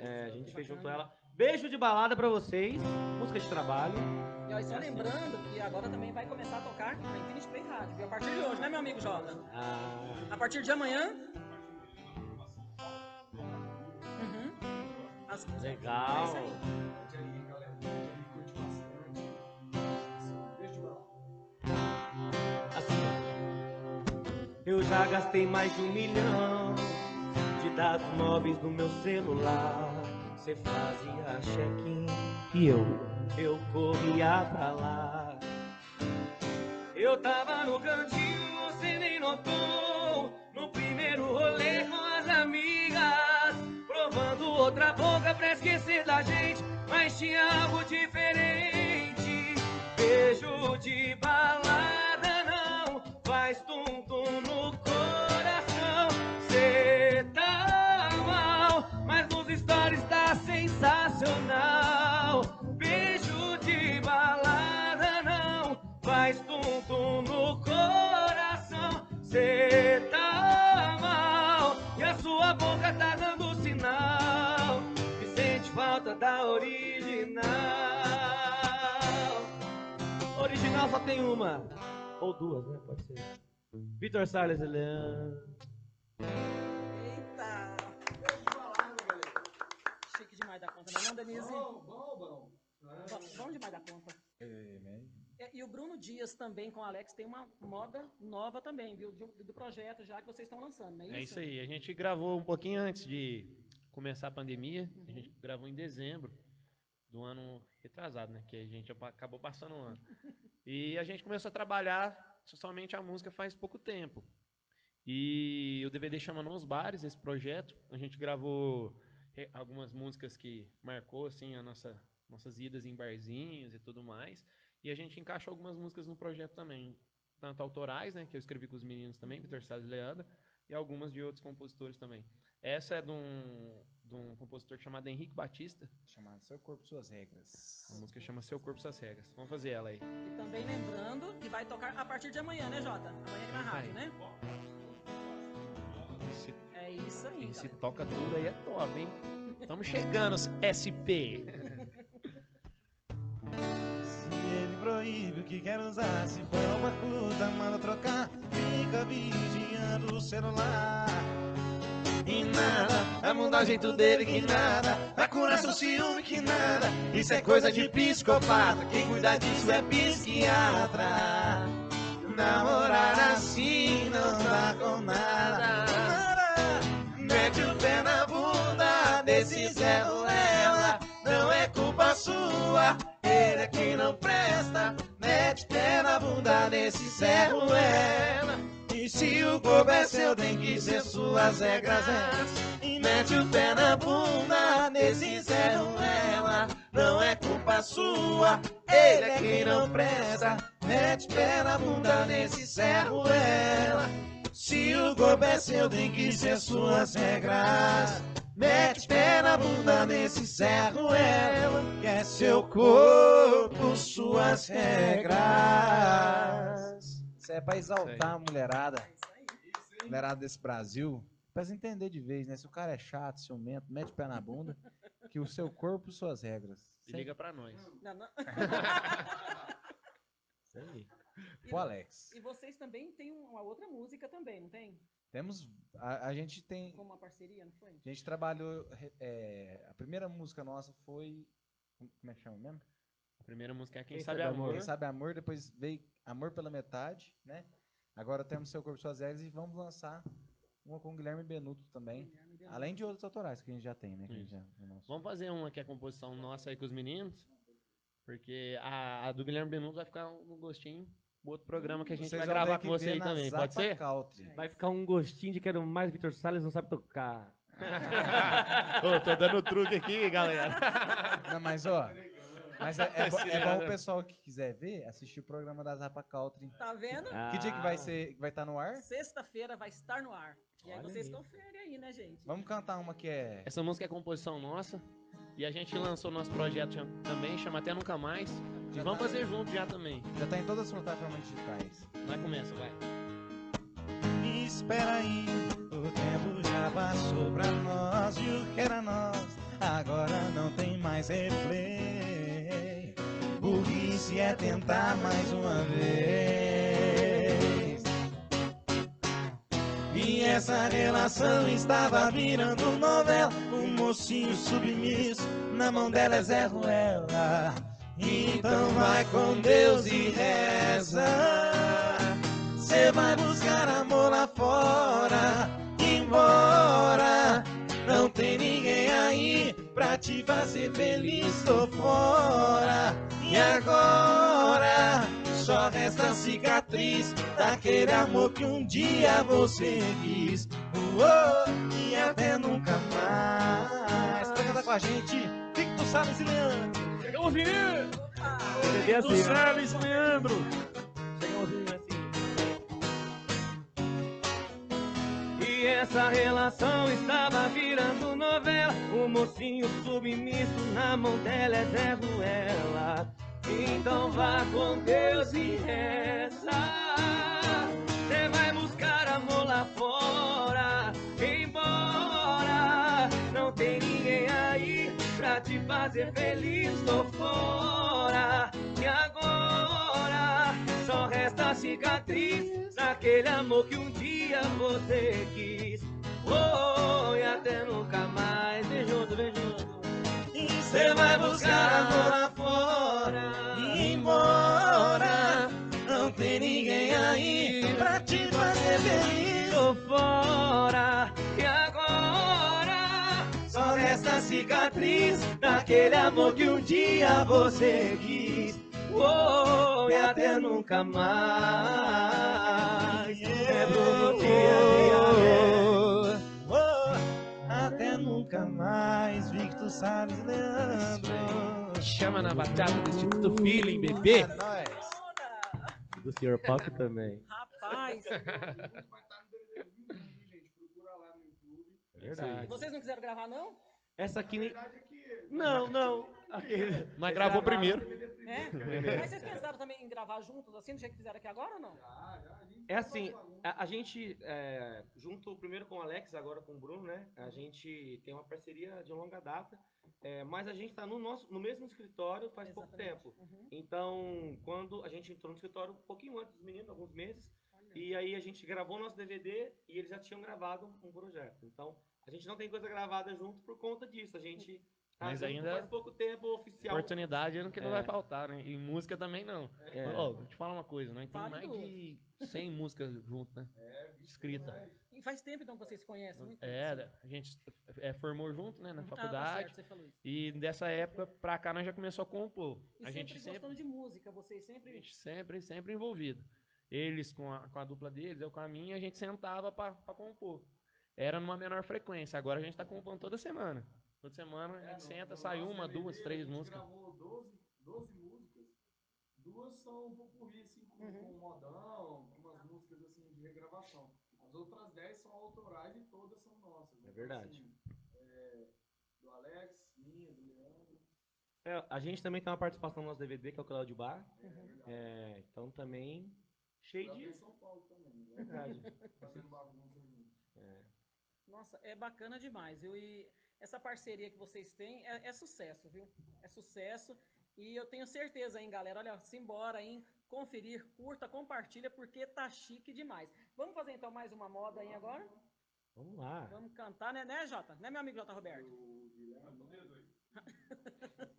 É, a gente fez junto ela. Beijo de balada pra vocês. Música de trabalho. E ó, só lembrando que agora também vai começar a tocar na Infinity Play Rádio, viu? A partir de hoje, né, meu amigo Jota? Ah, A partir de amanhã. Uhum. As- legal. É isso aí. Pode aí, galera. Pode aí, curte bastante. Beijo de balada. Assim. Eu já gastei mais de um milhão de dados móveis no meu celular. Você fazia check-in e eu, eu corria pra lá. Eu tava no cantinho, você nem notou. No primeiro rolê com as amigas, provando outra boca pra esquecer da gente. Mas tinha algo diferente. Beijo de balada original. Original só tem uma. Ou duas, né? Pode ser. Vitor Salles e Leandro. Eita! Chique demais da conta, não é não, Denise? Bom, bom, bom. Bom, bom demais da conta. É, e o Bruno Dias também com o Alex tem uma moda nova também, viu? Do, do projeto já que vocês estão lançando, não é isso? É isso aí. A gente gravou um pouquinho antes de começar a pandemia. A gente gravou em dezembro do ano retrasado, né? Que a gente acabou passando um ano. E a gente começou a trabalhar somente a música faz pouco tempo. E o DVD chama Nos Bares, esse projeto. A gente gravou eh, algumas músicas que marcou assim a nossa nossas idas em barzinhos e tudo mais. E a gente encaixou algumas músicas no projeto também, tanto autorais, né, que eu escrevi com os meninos também, Vitor Salles e Leandro, e algumas de outros compositores também. Essa é de um, de um compositor chamado Henrique Batista. Chamado Seu Corpo, Suas Regras. A música chama Seu Corpo, Suas Regras. Vamos fazer ela aí. E também lembrando que vai tocar a partir de amanhã, né, Jota? Amanhã aqui na rádio, né? Esse, É isso aí. esse galera. toca tudo aí é top, hein? Estamos chegando, SP. Se ele proíbe o que quer usar, se for uma curta, manda trocar. Fica vigiando o celular. E nada vai mudar o jeito dele, que nada vai curar seu ciúme, que nada. Isso é coisa de psicopata, quem cuida disso é psiquiatra. Namorar assim não dá com nada. Mete o pé na bunda desse Zé Ruela. Não é culpa sua, ele é quem não presta. Mete o pé na bunda desse Zé Ruela. E se o corpo é seu, tem que ser suas regras. É. E mete o pé na bunda desse Zé Ruela. Não é culpa sua, ele é quem não presta. Mete o pé na bunda desse Zé Ruela. Se o corpo é seu, tem que ser suas regras. Mete pé na bunda nesse cerro, ela é seu corpo, suas regras. Isso é pra exaltar a mulherada, É isso aí. mulherada desse Brasil. Pra se entender de vez, né? Se o cara é chato, ciumento, mete pé na bunda, que o seu corpo, suas regras. E liga pra nós. Não, não. Isso aí. E Pô, Alex. E vocês também têm uma outra música também, não tem? Temos. A, a gente tem. Com uma parceria, não foi? A gente trabalhou. é, a primeira música nossa foi. Como é que chama mesmo? A primeira música é Quem, Quem Sabe, Sabe Amor. Quem sabe amor, depois veio Amor pela Metade, né? Agora temos Seu Corpo Suas Regras e vamos lançar uma com o Guilherme Benuto também. Guilherme Benuto. Além de outros autorais que a gente já tem, né? que a gente Isso. já-. Vamos fazer uma que é composição nossa aí com os meninos. Porque a, a do Guilherme Benuto vai ficar um gostinho. O outro programa que a gente Vocês vai gravar com você aí também. Pode Zapa ser? Country. Vai ficar um gostinho de quero mais Vitor Salles não sabe tocar. Ô, tô dando truque aqui, galera. Não, mas ó. Mas é, é, bo- é bom o pessoal que quiser ver, assistir o programa da Zapa Country. Tá vendo? Que dia que vai Ah, ser, que vai estar no ar? Sexta-feira vai estar no ar. E aí Olha vocês aí. conferem aí, né, gente? Vamos cantar uma que é. Essa música é composição nossa. E a gente lançou nosso projeto também, chama Até Nunca Mais. E Já vamos tá- fazer junto já também. Já tá em todas as plataformas digitais. Vai começa, vai. Espera aí, o tempo já passou pra nós e o que era nós agora não tem mais replay. Burrice é tentar mais uma vez. E essa relação estava virando novela. Um mocinho submisso, na mão dela é Zé Ruela. Então vai com Deus e reza. Cê vai buscar amor lá fora, embora. Não tem ninguém aí pra te fazer feliz, tô fora. E agora só resta a cicatriz daquele amor que um dia você quis. Uou, e até nunca mais. Pra cantar com a gente, Victor Salles e Leandro. Chegamos! Ah, Entendeu assim, né? Salles, Leandro. Essa relação estava virando novela. O mocinho submisso na mão dela é Zé Ruela. Então vá com Deus e reza. Você vai buscar amor lá fora. Embora não tem ninguém aí pra te fazer feliz. Tô fora. E agora cicatriz daquele amor que um dia você quis. Oh, e até nunca mais. Vem junto, vem junto. Você vai buscar amor lá fora. E embora não tem ninguém aí pra te fazer feliz. Tô fora. E agora Só resta cicatriz daquele amor que um dia você quis. Oh, e até nunca mais. É dia, dia, Oh, até nunca mais, Victor Salles e Leandro. Chama na batata do Instituto Feeling, bebê. É Do Sr. Paco também. rapaz. Verdade. Vocês não quiseram gravar, não? Essa aqui nem. verdade é que Não, não. Aquele- Nós gravou primeiro. É? Mas vocês pensaram também em gravar juntos, assim, do jeito que fizeram aqui agora ou não? já, já, É assim, a, a gente, é, junto primeiro com o Alex, agora com o Bruno, né? A gente tem uma parceria de longa data, é, mas a gente está no, nosso, no mesmo escritório faz pouco Exatamente. tempo. Uhum. Então, quando a gente entrou no escritório um pouquinho antes dos meninos, alguns meses, Olha. e aí a gente gravou nosso DVD e eles já tinham gravado um projeto. Então, a gente não tem coisa gravada junto por conta disso. A gente tá Mas junto ainda- faz pouco tempo oficial. Oportunidade é que não É. vai faltar, né? E música também não. É. Ó, vou te falar uma coisa, Fale temos mais de 100 músicas juntas, né? Escrita. E faz tempo então que vocês se conhecem? Muito É, tempo, a gente é, formou junto, né, na assim. Ah, tá faculdade. certo, isso. E dessa época pra cá nós já começou a compor. E a sempre gente gostando sempre, de música, vocês a sempre... gente sempre, sempre envolvido. Eles com a, com a dupla deles, eu com a minha, a gente sentava pra, pra compor. Era numa menor frequência. Agora a gente tá compondo toda semana. Toda semana a É, gente no- senta, sai uma, DVD, duas, a três gente músicas. gravou 12, 12 músicas. Duas são um pouco assim, com, Uhum. com modão, umas músicas assim de regravação. As outras 10 são autorais e todas são nossas. É Então, verdade. assim, é, do Alex, minha, do Leandro. É, a gente também tem uma participação no nosso DVD, que é o Cláudio Bar. É verdade. É, então também cheio de. São Paulo também. né? Verdade. Fazendo bagunça. É. Nossa, é bacana demais, viu? E essa parceria que vocês têm é, é sucesso, viu? É sucesso. E eu tenho certeza, hein, galera? Olha, simbora, hein? Conferir, curta, compartilha, porque tá chique demais. Vamos fazer então mais uma moda aí agora? Vamos lá. Vamos cantar, né, né, Jota? Né, meu amigo Jota Roberto? O Guilherme.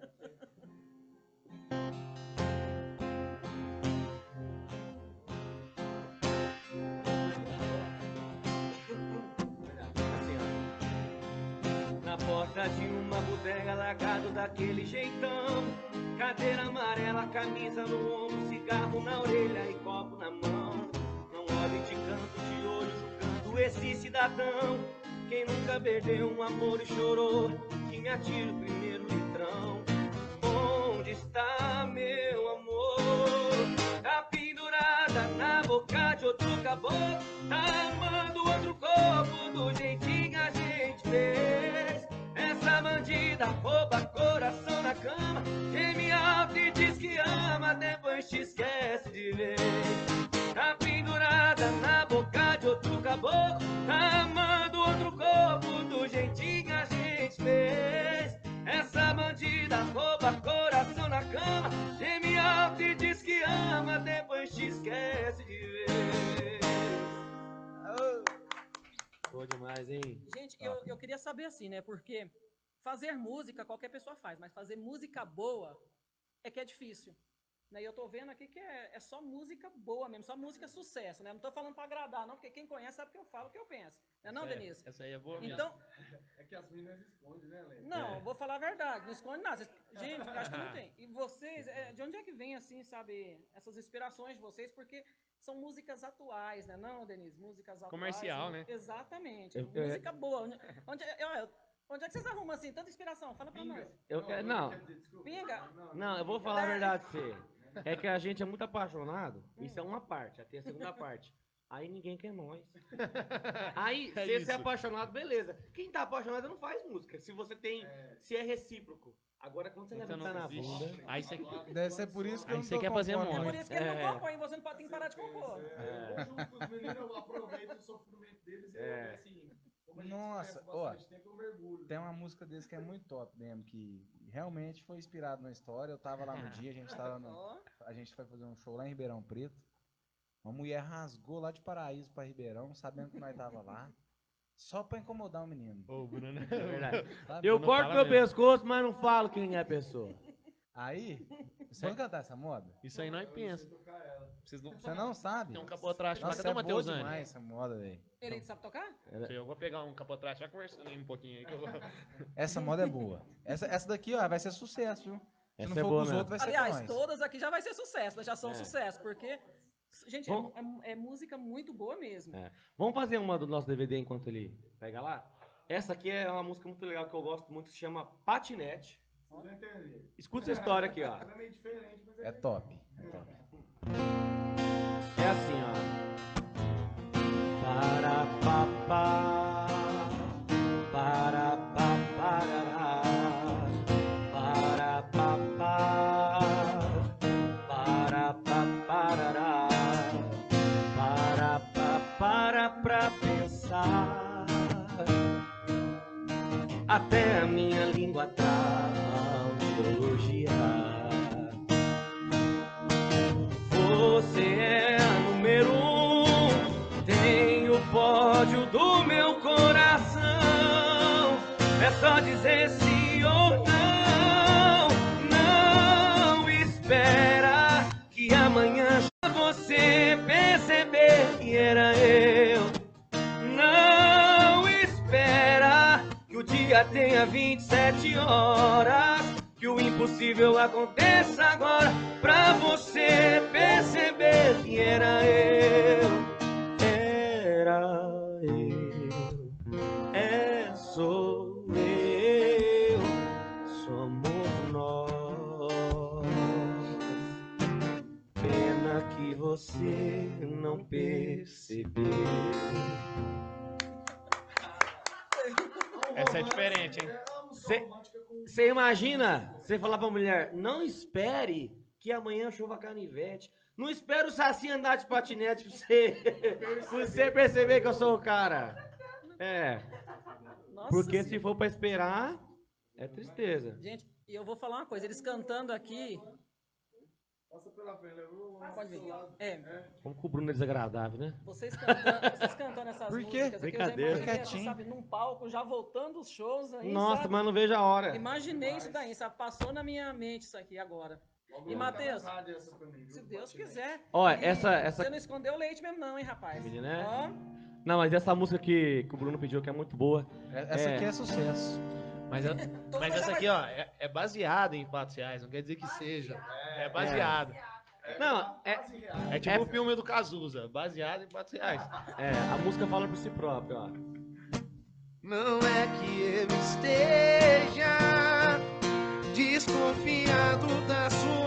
Na porta de uma bodega largado daquele jeitão. Cadeira amarela, camisa no ombro, cigarro na orelha e copo na mão. Não olhe de canto de olho julgando esse cidadão. Quem nunca perdeu um amor e chorou Que me atire o primeiro litrão. Onde está meu amor? Tá pendurada na boca de outro caboclo Tá amando outro corpo do jeitinho rouba coração na cama. Geme alto e diz que ama Depois te esquece de vez Tá pendurada na boca de outro caboclo Tá amando outro corpo do jeitinho a gente fez. Essa bandida rouba coração na cama. Geme alto e diz que ama Depois te esquece de vez Boa demais, hein? Gente, eu, eu queria saber assim, né? Porque fazer música qualquer pessoa faz, mas fazer música boa é que é difícil. Né? E eu tô vendo aqui que é, é só música boa mesmo, só música sucesso, né? Não tô falando pra agradar, não, porque quem conhece sabe que eu falo o que eu penso. Não é não, Denise? Essa aí é boa mesmo. Então, É que as meninas escondem, né, Léo? não, vou falar a verdade, não esconde nada. Vocês- Gente, eu acho que não tem. E vocês, é, de onde é que vem, assim, sabe, essas inspirações de vocês? Porque são músicas atuais, né? Não, Denise? Músicas atuais. Comercial, né? Exatamente. Eu- eu- Música boa. Onde, onde, eu- onde é que vocês arrumam, assim, tanta inspiração? Fala pra nós. Eu. Não, desculpa. Pinga. não, eu vou falar a verdade pra você. É que a gente é muito apaixonado. Isso é uma parte, até a segunda parte. Aí ninguém quer nós. Aí, É se você isso. é apaixonado, beleza. Quem tá apaixonado não faz música. Se você tem. É. Se é recíproco. Agora, quando você Então levanta não- na bunda. Aí você Deve ser por isso que Aí eu não você quer fazer compondo moda. Por isso que ele É. não compõe, você não pode ter que parar de compor. É, eu junto com os meninos, eu aproveito o sofrimento deles e É. eu, assim, Nossa, ó, tempo. Tem uma música desse que é muito top mesmo, que realmente foi inspirado na história. Eu tava lá no dia, a gente tava no, a gente foi fazer um show lá em Ribeirão Preto. Uma mulher rasgou lá de Paraíso pra Ribeirão, sabendo que nós tava lá, só pra incomodar o menino. Ô, Bruno. É verdade. sabe? Eu não corto meu mesmo. pescoço, mas não falo quem é a pessoa. Aí, você vai cantar essa moda? Isso aí nós Eu pensa. Vocês não Você não sabe? tem um capotraste lá. Nossa, Cadê o é boa Matheusani? demais essa moda, velho. ele sabe tocar? Eu vou pegar um capotraste, já conversando aí um pouquinho aí. Que eu vou... Essa moda é boa. Essa, essa daqui, ó, vai ser sucesso, viu? Se Essa não é for boa com os mesmo. outros, vai ser Aliás, com nós. todas aqui já vai ser sucesso, né? já são É. sucesso, porque, gente, é, Bom. é- é música muito boa mesmo. É. Vamos fazer uma do nosso DVD enquanto ele pega lá? Essa aqui é uma música muito legal que eu gosto muito, se chama Patinete. Escuta essa história aqui, ó. É é, É top. É top. É assim, ó. Para papá, para paparará, para papá, para paparará, para papara para pensar. Até a minha língua tá biologia. Só dizer sim ou não. Não espera que amanhã você perceber que era eu. Não espera que o dia tenha 27 horas. Que o impossível aconteça agora pra você perceber que era eu. Era você não percebeu. Essa é diferente, hein? Cê- Você imagina você falar pra mulher, não espere que amanhã chova canivete. Não espere o Saci andar de patinete pra você, pra você perceber que eu sou o cara. É, Nossa porque Senhora. se for pra esperar, é tristeza. Gente, e eu vou falar uma coisa, eles cantando aqui. Passa pela frente, lá Pode vir. lado. É, Como que o Bruno é desagradável, né? vocês cantando, vocês cantando essas Por quê? músicas aqui, Brincadeira. eu já imaginei, Quietinho. sabe, num palco, já voltando os shows aí, Nossa, sabe? mas não vejo a hora. Imaginei isso daí, sabe? Passou na minha mente isso aqui agora. Logo, E Matheus? Se Deus quiser. Olha, essa- essa- Você não escondeu o leite mesmo não, hein, rapaz? Menina, né? Ó, Não, mas essa música que, que o Bruno pediu, que é muito boa. Essa É. aqui é sucesso. Mas, a- mas essa aqui, ó, é, é baseada em fatos reais, não quer dizer que seja. É baseado. Não, é, Quase real. É tipo É- o filme do Cazuza, baseado em fatos reais. é, a música fala por si própria, ó. Não é que eu esteja desconfiado da sua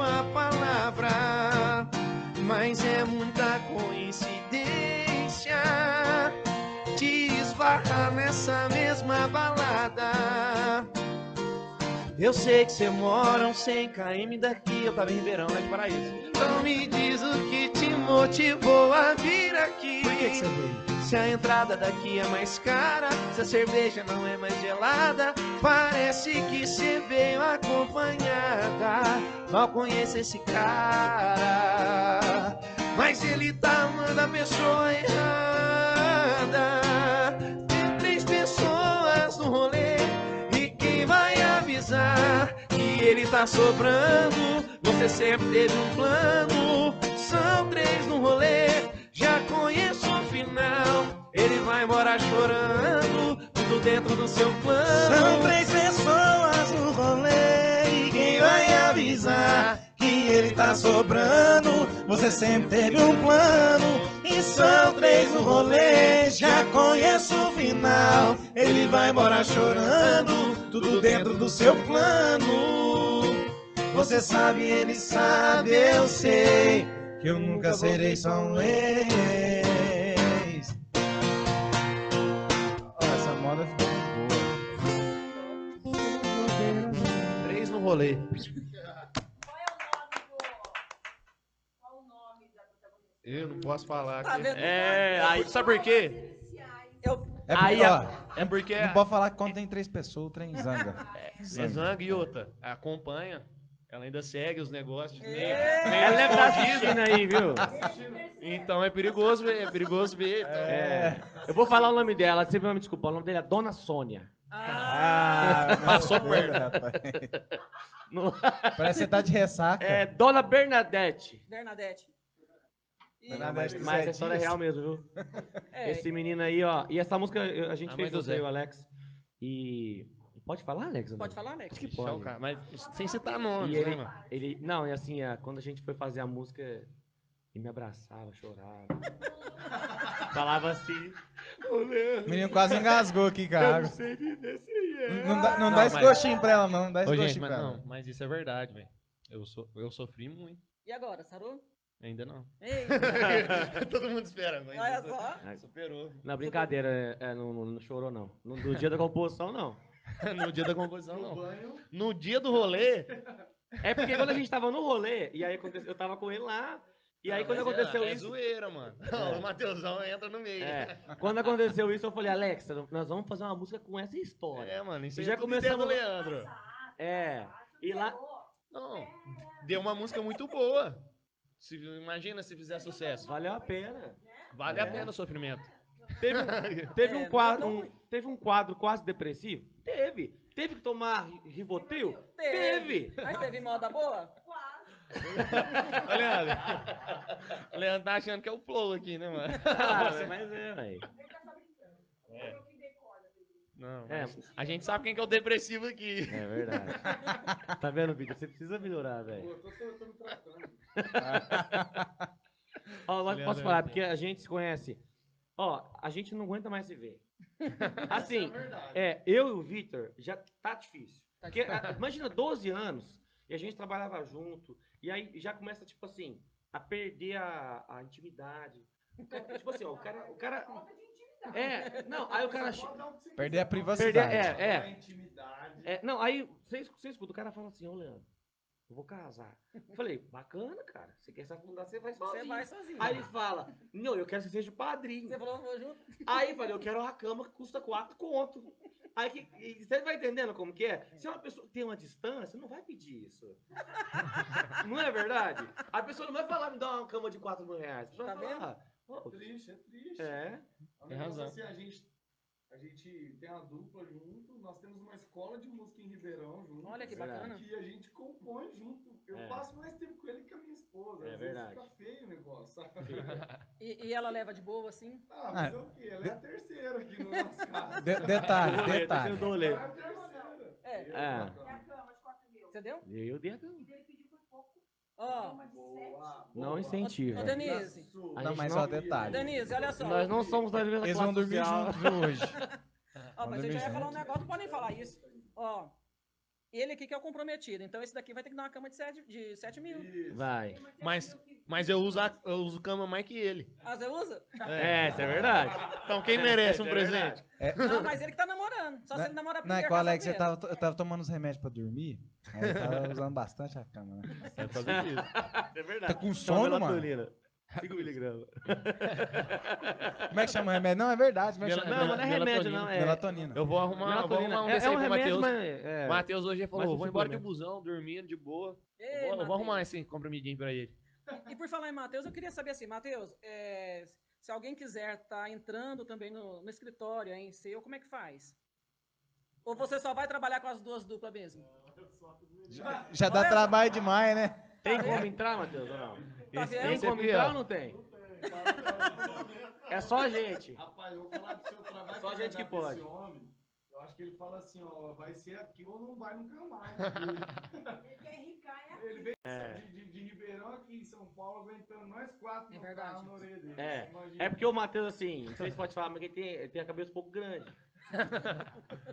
Eu sei que você mora uns 100 km daqui, eu tava em Ribeirão, lá de Paraíso. Então me diz o que te motivou a vir aqui. Por que, que você veio? Se a entrada daqui é mais cara, se a cerveja não é mais gelada, parece que você veio acompanhada. Mal conheço esse cara, mas ele tá amando a pessoa errada. Ele tá sobrando? Você sempre teve um plano. São três no rolê, já conheço o final. Ele vai embora chorando, tudo dentro do seu plano. São três pessoas no rolê e quem vai avisar que ele tá sobrando? Você sempre teve um plano. E são três no rolê, já conheço o final. Ele vai embora chorando, tudo dentro do seu plano. Você sabe, ele sabe, eu sei que eu nunca serei só um ex. Essa moda ficou muito boa. Três no rolê. Qual é o nome do. Qual o nome da protagonista? Eu não posso falar Tá vendo? É, aí, sabe por quê? Eu, É Aí porque, a- ó, É porque não pode falar que quando tem três pessoas, o trem zanga. é Zang e outra. Acompanha. Ela ainda segue os negócios. Meio, É. meio Ela escondido. assistindo aí, viu? Então é perigoso ver, é perigoso ver. então. É. Eu vou falar o nome dela, você vai me desculpar. O nome dela é Dona Sônia. ah, Ah, Passou perto. rapaz. No- Parece que você tá de ressaca. É Dona Bernadette. Bernadette. E- Bernadette. Mas a história é real mesmo, viu? é, Esse menino aí, ó. E essa música eu- a gente A fez mãe do você Zé. e o Alex. E. Pode falar, Alex? Pode falar, Alex? Acho que pode. cara, Mas sem citar nomes, E ele, né, mano? ele. Não, e assim, quando a gente foi fazer a música, ele me abraçava, chorava. Falava assim. O menino quase engasgou aqui, cara. sei viver sem ela. Não dá, não Não, dá esse mas- gostinho pra ela, não. Não dá esse Ô, gostinho gente, mas, pra ela. não, mas isso é verdade, velho. Eu, so, eu sofri muito. E agora, Saru? Ainda não. Ei, Todo mundo espera, mas olha só. superou. Na brincadeira, é, é, não, não, não chorou, não. No, no dia da composição, não. no dia da composição, No não. banho, No dia do rolê, É porque quando a gente tava no rolê, e aí aconteceu, eu tava com ele lá, E aí, quando é- aconteceu é isso. zoeira, mano. É. O Mateusão entra no meio. É, quando aconteceu isso, eu falei, Alexa, nós vamos fazer uma música com essa história. É, mano, isso E já é ideia do Leandro. É. E lá. Não, deu uma música muito boa. Se, imagina se fizer sucesso. Valeu a pena. Vale É. a pena o sofrimento. Teve, um- teve, É, um não quadro, é um- teve um quadro quase depressivo? Teve. Teve que tomar ri- Rivotril? Teve. Mas teve moda boa? Ô, Leandro. O Leandro tá achando que é o flow aqui, né, mano? Ah, mas é, velho. Não, É. mas a gente sabe quem que é o depressivo aqui. É verdade. Tá vendo, Vitor? Você precisa melhorar, velho. Eu tô, tô, tô me tratando. Ó, posso é falar, bom. porque a gente se conhece. Ó, a gente não aguenta mais se ver. Assim, É verdade. é, eu e o Vitor já tá difícil. Tá Porque, a- imagina, 12 anos e a gente trabalhava junto, e aí já começa, tipo assim, a perder a, a intimidade. O cara- tipo assim, ó, o cara. O cara é, não, aí o cara. Perder a privacidade. Perder- é, a intimidade. É, não, aí você escuta, o cara fala assim, ô Leandro, eu vou casar. Eu falei, bacana, cara. Você quer se afundar, você vai sozinho. Você vai sozinho. Aí ele fala, não, eu quero que você seja o padrinho. Você falou, vou junto? Aí eu falei, eu quero uma cama que custa quatro conto. Aí que, e você vai entendendo como que é? Se uma pessoa tem uma distância, não vai pedir isso. Não é verdade? A pessoa não vai falar, me dá uma cama de quatro mil reais. A pessoa Tá vai vendo? falar, É "Pô, triste, é triste. é, Tem razão. assim, a gente, a gente tem a dupla junto, nós temos uma escola de música em Ribeirão junto. Olha que bacana. Que a gente compõe junto. Eu É. passo mais tempo com ele que a minha esposa. É Às verdade. vezes fica feio o negócio, sabe? E, e ela leva de boa, assim? Ah, mas Ah. é o quê? Ela é a terceira aqui no nosso caso. De- detalhe, detalhe. Ela é a terceira. É. Eu, É. bacana. Você deu? Eu dei a cama. Ó, Boa, Não incentiva. Ô, Denise. Isso. A Não, detalhe. Denise, olha só. Nós não somos da mesma Eles classe vão dormir social. juntos hoje. Ó, mas eu já ia falar um negócio, não pode nem falar isso. Ó, ele aqui que é o comprometido, então esse daqui vai ter que dar uma cama de 7, de 7 mil. Isso. Vai. Mas, mas eu, uso a- eu uso cama mais que ele. Ah, você usa? É, isso é verdade. Então quem merece um É presente? Não, mas ele que tá namorando. Só se ele namorar Não, é primeiro. que o Alex, eu tava, eu tava tomando os remédios pra dormir, aí eu tava usando bastante a cama, né? É por causa disso. É verdade. Tá com sono, mano? 5 miligramas. Como é que chama o remédio? Não, é verdade. É chama? Não, mas não é remédio, não. É, Melatonina. Eu vou arrumar, eu vou melatonina. arrumar um É- desse é um pro remédio, Matheus. mas... é. Matheus hoje falou, Mas vou embora de busão, dormindo de boa. Ei, Eu vou, eu vou arrumar esse comprimidinho pra ele. E por falar em Matheus, eu queria saber assim, Matheus, é, se alguém quiser estar entrando também no, no escritório aí em seu, como é que faz? Ou você só vai trabalhar com as duas duplas mesmo? Já dá Olha- trabalho demais, né? Tem como entrar, Matheus, ou não? Tá Tem vendo? esse como aqui, ó. ou não tem? É só a gente. Rapaz, eu vou falar do seu trabalho. Só a que gente vai que pode. esse homem. Eu acho que ele fala assim, ó, vai ser aqui ou não vai nunca mais. Ele quer enricar, é ele vem É. de, de, de Ribeirão aqui em São Paulo, aguentando nós quatro É no verdade. carro na orelha dele. É. É porque o Matheus, assim, não sei se pode falar, mas ele tem, ele tem a cabeça um pouco grande.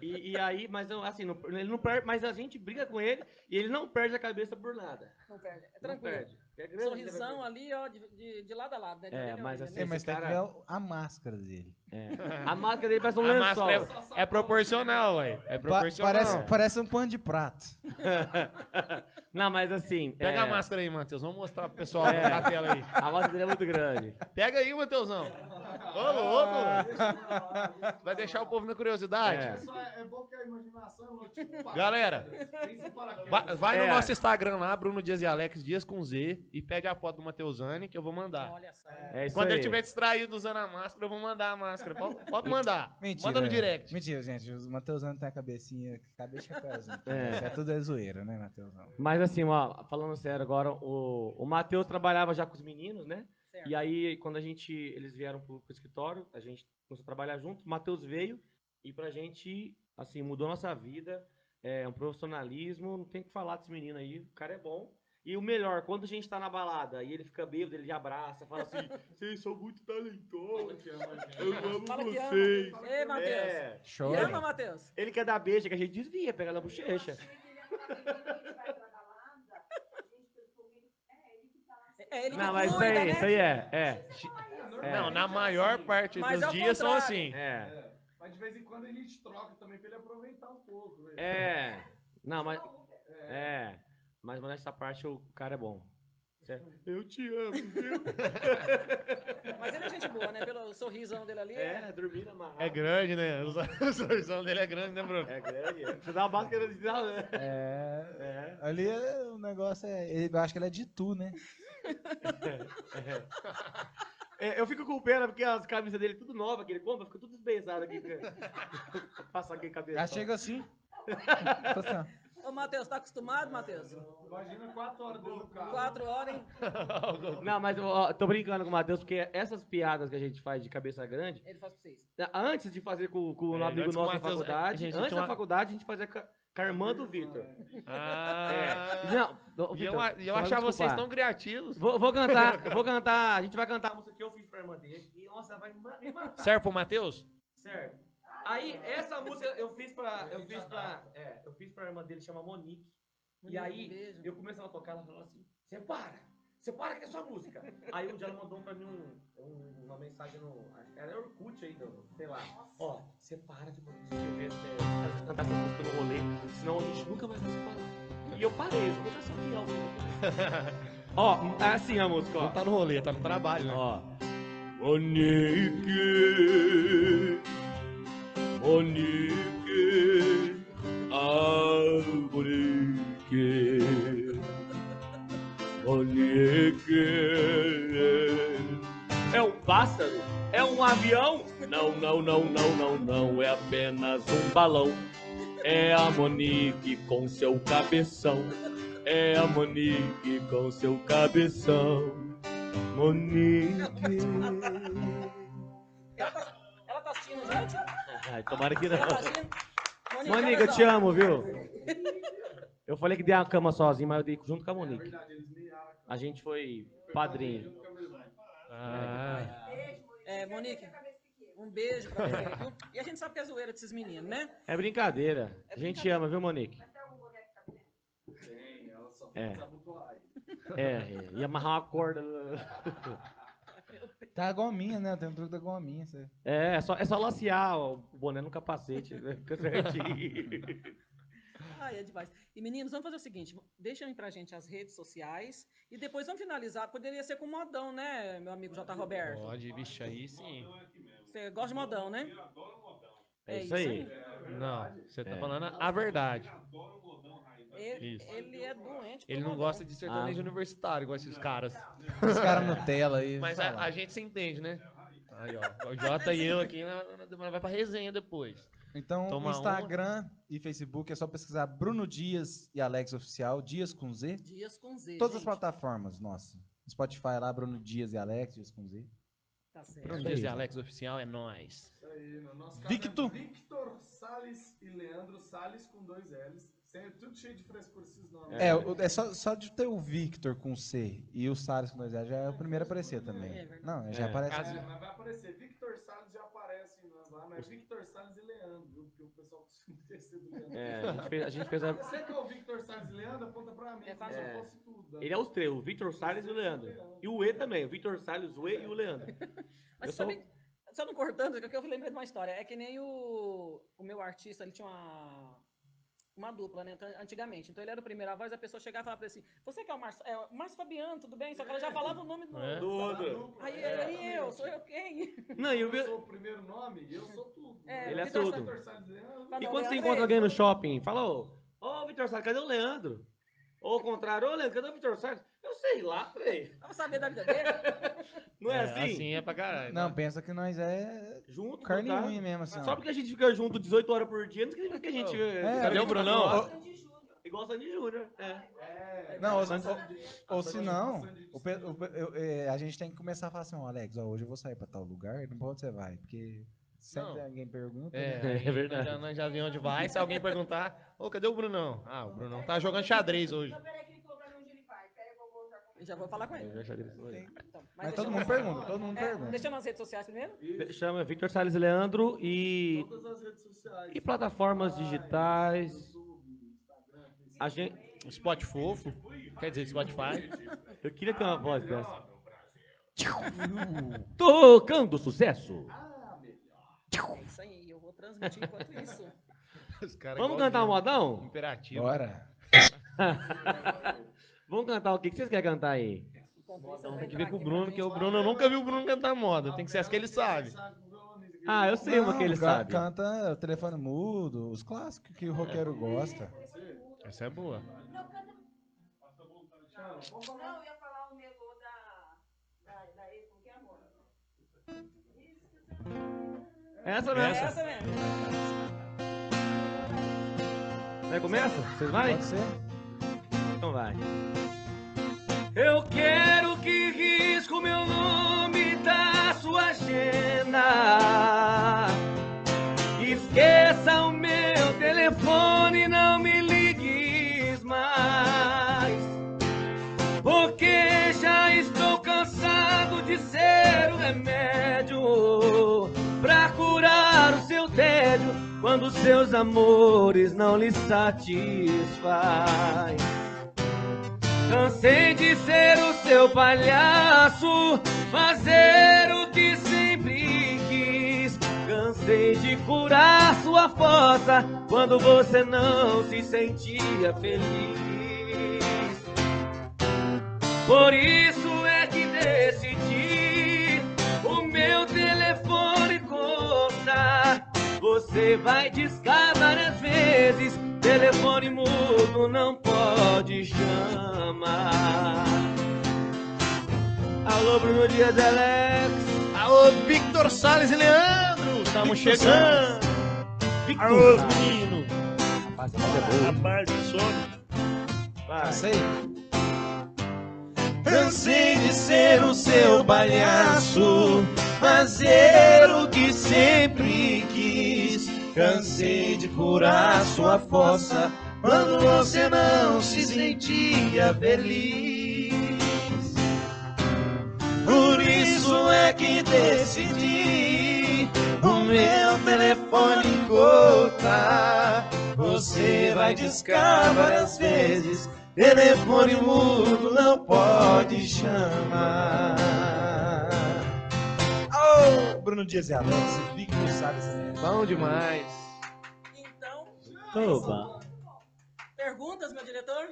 E, e aí, mas assim, não- ele não perde, mas a gente briga com ele e ele não perde a cabeça por nada. Não perde. É tranquilo. perde. É grande, Sorrisão né? ali, ó, de, de, de lado a lado, né? De É, orelha a mas assim, né? É, mas tem que ver a máscara dele. É. A máscara dele parece um A lençol. máscara é, é proporcional, ué. É Pa- proporcional. parece, parece um pano de prato. Não, mas assim. Pega é, a máscara aí, Matheus. Vamos mostrar pro pessoal É. na tela aí. A máscara dele é muito grande. Pega aí, Matheusão. Ô, louco. Vai deixar o povo na curiosidade. É. É, é bom que a imaginação Galera. Vai, vai no É. nosso Instagram lá, Bruno Dias e Alex Dias com Z, e pede a foto do Mateusani que eu vou mandar. Olha só. É Quando ele estiver distraído usando a máscara, eu vou mandar a máscara. Pode, pode mandar. Mentira. Manda no direct. Mentira, gente. O Matheusão tem a cabecinha, cabeça chapéuzinho. É. Isso é tudo é zoeira, né, Matheusão? Mas assim, ó, falando sério agora, o, o Matheus trabalhava já com os meninos, né? Certo. E aí, quando a gente, eles vieram pro, pro escritório, a gente começou a trabalhar junto, o Matheus veio e pra gente, assim, mudou nossa vida, é um profissionalismo, não tem o que falar desse menino aí, o cara é bom. E o melhor, quando a gente tá na balada e ele fica bêbado, ele abraça, fala assim, vocês são muito talentosos, eu amo Fala que ama. vocês. Ei, Matheus. É, Chora. ama, Matheus? ele quer dar beijo, que a gente desvia, pega na bochecha. É ele Não, mas isso aí, né? isso aí é, é. É. Não, na maior parte Mas dos é dias são contrário. assim. É. É. Mas de vez em quando a gente troca também pra ele aproveitar um pouco. velho. É. Não, mas. É. Mas, mas nessa parte o cara é bom. certo. Eu te amo, viu? Mas ele é gente boa, né? Pelo sorrisão dele ali. É, dormindo amarrado. É grande, né? O sorrisão dele é grande, né, Bruno? É grande, é. Você dá uma máscara de tal, né? É. É. Ali é- o negócio é. Eu acho que ele é de tu, né? É, eu fico com pena porque as camisas dele tudo nova que ele compra, fica tudo desbeizado aqui. Passa aqui cabeça. Já chega assim. Ô, Matheus, tá acostumado, Matheus? Imagina quatro horas dentro do carro. Quatro horas, hein? Não, mas ó, tô brincando com o Matheus, porque essas piadas que a gente faz de cabeça grande, Ele faz pra vocês. antes de fazer com, com o É, amigo antes com o nosso na faculdade, antes da uma- faculdade a gente fazia com a- irmã do Vitor. Ah. É. Não, ô, E eu, eu achava vocês tão criativos. Vou, vou cantar, vou cantar, a gente vai cantar a música que eu fiz pra irmã dele. E nossa, vai me matar. Serve pro Matheus? Certo. Aí, essa música eu fiz pra. Eu fiz pra. É, eu fiz pra irmã dele, chama Monique. E Monique, aí, eu começava a tocar, ela falou assim: Você para! Você para que é sua música! Aí um dia ela mandou pra mim um- um- uma mensagem no. acho que Era Orkut ainda, sei lá. Ó, você para de escrever, é, cantar essa música no rolê, senão a gente nunca mais vai se falar. E eu parei, eu vou só aqui, ó. Ó, é assim a música, ó. Não tá no rolê, tá no trabalho, né? Ó. Monique, Monique, Monique. É um pássaro? É um avião? Não, não, não, não, não, não, é apenas um balão. É a Monique com seu cabeção. É a Monique com seu cabeção. Monique. Ela tá, ela tá assistindo, gente? Ai, tomara que não. Tá? Monique, eu só. te amo, viu? Eu falei que dei a cama sozinho, mas eu dei junto com a Monique. A gente foi padrinho. Ah. É, Monique, um beijo pra você, viu? E a gente sabe que é zoeira desses meninos, né? É brincadeira. A gente ama, viu, Monique? Tem, ela só É. É, é, ia amarrar uma corda. Tá a gominha, né? Tem um truque da gominha. Você... É, é só, é só lacear o boné no capacete. né? Fica certinho. Ai, é demais. E meninos, vamos fazer o seguinte: deixem aí pra gente as redes sociais e depois vamos finalizar. Poderia ser com modão, né, meu amigo J. Roberto? Pode, bicho, aí sim. Você gosta de modão, né? É isso aí. Não, você tá É. falando a verdade. Ele, ele é doente. Ele não gosta de sertanejo Ah. universitário, igual esses caras. Os caras Nutella aí. Mas a, a gente se entende, né? Aí, ó. O Jota e eu aqui, nós vai pra resenha depois. Então, Toma uma. Instagram e Facebook é só pesquisar Bruno Dias e Alex Oficial, Dias com Z. Dias com Z. Todas as gente. plataformas, nossa. Spotify lá, Bruno Dias e Alex, Dias com Z. Tá certo. Bruno Dias e. Alex Oficial é nóis. Isso aí, no nosso caso Victor. é Victor Salles e Leandro Salles com dois L's. Sem- Tudo cheio de frescura esses nomes. É, é só, só de ter o Victor com C e o Salles com dois A já é o primeiro a aparecer também. É verdade. Não, já É. aparece. Caso- É, mas vai aparecer. Victor mas Victor Salles e Leandro, viu? Porque o pessoal costuma esquecer do Leandro. É, a gente fez, a gente fez a- Você que é o Victor Salles e Leandro, aponta pra mim. É, se é. fosse tudo. né? Ele é os três, o Victor Salles e o Leandro. E o E também, o Victor Salles, o E e o Leandro. Mas Eu sabe, só não cortando, porque eu lembrei de uma história. É que nem o, o meu artista, ele tinha uma, uma dupla, né? Então, antigamente. Então ele era o primeiro a voz, a pessoa chegava e falava assim: Você que é o Márcio, é, o Márcio Fabiano, tudo bem? Só que ela já falava o nome do. É. Tudo. Aí, aí eu, sou eu quem? Não, Eu Vi- sou o primeiro nome e eu sou tudo. É, Ele é Vitor tudo. E quando você encontra é alguém no shopping, fala, ô, ô Victor Salles, cadê o Leandro? Ou ao contrário, ô Leandro, cadê o Victor Salles? Eu sei lá, velho. Vamos saber da vida dele? Não é, assim? Assim é pra caralho. Não, pensa que nós é Junto, carne tá? unha mesmo, assim. Só ó. porque a gente fica junto 18 horas por dia, não significa que a gente. É, Cadê o Brunão? Igual o Sandy Júnior. É. É, Não, ou, Sandy- ou- se não, o o eu- é, a gente tem que começar a falar assim, ó, Alex, ó, hoje eu vou sair pra tal lugar, não pra onde você vai, porque sempre Não. alguém pergunta. É, né? É verdade. Nós já, nós já vimos onde vai. Se alguém perguntar, ô, cadê o Brunão? Ah, o Brunão tá jogando xadrez hoje. Não, peraí que ele falou pra mim onde ele vai. Peraí que eu já vou falar com ele. Eu já aí. Então, Mas deixa todo mundo pergunta, todo mundo É, pergunta. deixa nas redes sociais primeiro. Isso, Chama Victor Salles e Leandro e, Todas as redes sociais. e plataformas digitais. YouTube. A gente. Spot fofo. Quer dizer, Spotify. Eu queria ter uma voz dessa. Tocando sucesso. Ah, melhor. É isso aí, eu vou transmitir enquanto isso. Vamos cantar um modão? Imperativo. Bora. Vamos cantar o que que vocês querem cantar aí? Você Tem que ver com o Bruno, pra porque o Bruno eu nunca vi o Bruno cantar moda. Tem que ser as que ele sabe. Ah, eu sei uma que ele sabe. Canta o telefone mudo, os clássicos que o roqueiro gosta. Essa é boa. Não, canta. Não, eu ia falar o negócio da. da. da. como que é, amor? Essa É mesmo. essa mesmo. Vai, começa? Vocês vai? Pode ser? Então vai. Eu quero que risque o meu nome da sua agenda. Esqueça o meu telefone, não me ligues mais. Porque já estou cansado de ser o remédio pra curar o seu tédio quando seus amores não lhe satisfaz. Cansei de ser o seu palhaço, fazer o que sempre quis. Cansei de curar sua fossa quando você não se sentia feliz. Por isso é que decidi o meu telefone. Você vai discar várias vezes, telefone mudo não pode chamar. Alô, Bruno Dias Alex. Alô, Victor Salles e Leandro! Estamos Victor chegando. Salles. Alô, menino. Rapaz de sono. Cansei? Cansei de ser o seu palhaço, fazer o que sempre. Cansei de curar sua fossa quando você não se sentia feliz. Por isso é que decidi o meu telefone cortar. Você vai discar várias vezes. Telefone mudo não pode chamar. Bruno Dias e Alex, Victor Salles. Bom demais. Então, Oba. perguntas, meu diretor?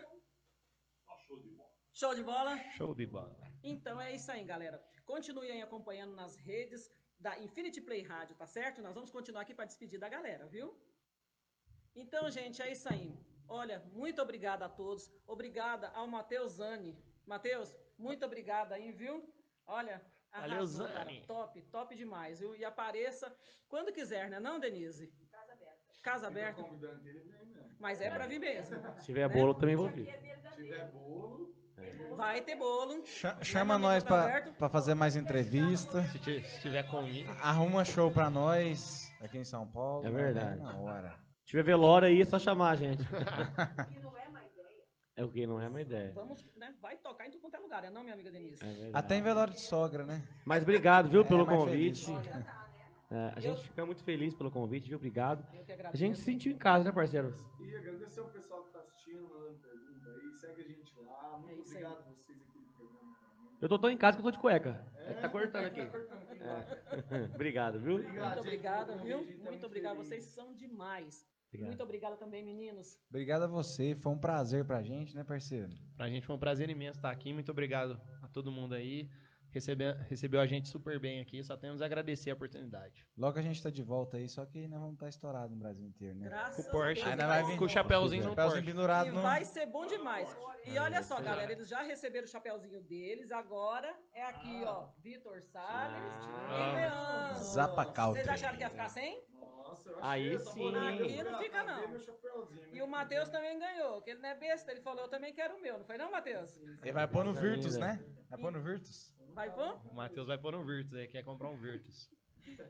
Show de bola? Show de bola. Então é isso aí, galera. Continue aí acompanhando nas redes da Infinity Play Rádio, tá certo? Nós vamos continuar aqui para despedir da galera, viu? Então, gente, é isso aí. Olha, muito obrigada a todos. Obrigada ao Matheus Zani. Matheus, muito obrigada aí, viu? Olha, arrasou. Zani. Top, top demais, viu? E apareça quando quiser, né, não, Denise? Casa aberta. Casa aberta. vem mesmo. Mas é para vir mesmo. Se tiver Né? bolo, também vou vir. Se tiver bolo, Vai ter bolo. Cha- Chama nós tá pra fazer mais entrevista. Se se tiver comigo. Arruma show pra nós aqui em São Paulo. É verdade. Na hora. Se tiver velório aí, é só chamar a gente. É o que? Não é uma ideia. Vamos, né? Vai tocar em tudo quanto é lugar, é não, minha amiga Denise? É. Até em velório de sogra, né? Mas obrigado, viu, É, pelo convite. feliz. É, a gente fica muito feliz pelo convite, viu? Obrigado. Eu A gente se sentiu em casa, né, parceiro? e agradecer ao pessoal que tá assistindo, mandando pergunta aí. Segue a gente lá. Muito É isso aí. obrigado a vocês aqui do programa. Eu tô tão em casa que eu tô de cueca. É tá cortando Tá aqui. cortando aqui. É. Obrigado, viu? Obrigado, Muito pelo viu? tá Muito obrigada, feliz. vocês são demais. Obrigado. Muito obrigada também, meninos. Obrigado a você. Foi um prazer pra gente, né, parceiro? Pra gente foi um prazer imenso estar aqui. Muito obrigado a todo mundo aí. Recebe, recebeu a gente super bem aqui. Só temos a agradecer a oportunidade. Logo a gente tá de volta aí, só que nós vamos estar estourado no Brasil inteiro, né? Graças Com o Porsche. a Deus. Ainda vai vir Com o chapéuzinho no Porsche. pendurado E no... vai ser bom demais. E olha só, galera, eles já receberam o chapéuzinho deles, agora é aqui, ó, Vitor Salles Ah. e Leandro. Zapa. Vocês acharam que ia ficar sem? Eu Aí sim. não fica, não. chapéuzinho? E o Matheus também ganhou, que ele não é besta, ele falou, eu também quero o meu, não foi não, Matheus? Ele vai pôr no Virtus, né? Vai pôr no Virtus? Vai pôr? O Matheus vai pôr um Virtus aí. Quer comprar um Virtus.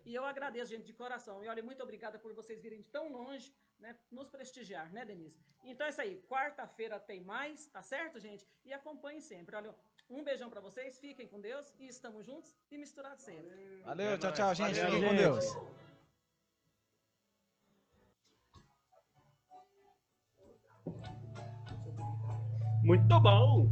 E eu agradeço, gente, de coração. E olha, muito obrigada por vocês virem de tão longe, né, nos prestigiar, né, Denise? Então é isso aí. Quarta-feira tem mais, tá certo, gente? E acompanhem sempre. Olha, um beijão pra vocês, fiquem com Deus e estamos juntos e misturados sempre. Valeu, tchau, tchau, gente. Valeu, Fiquem com. Deus. Muito bom.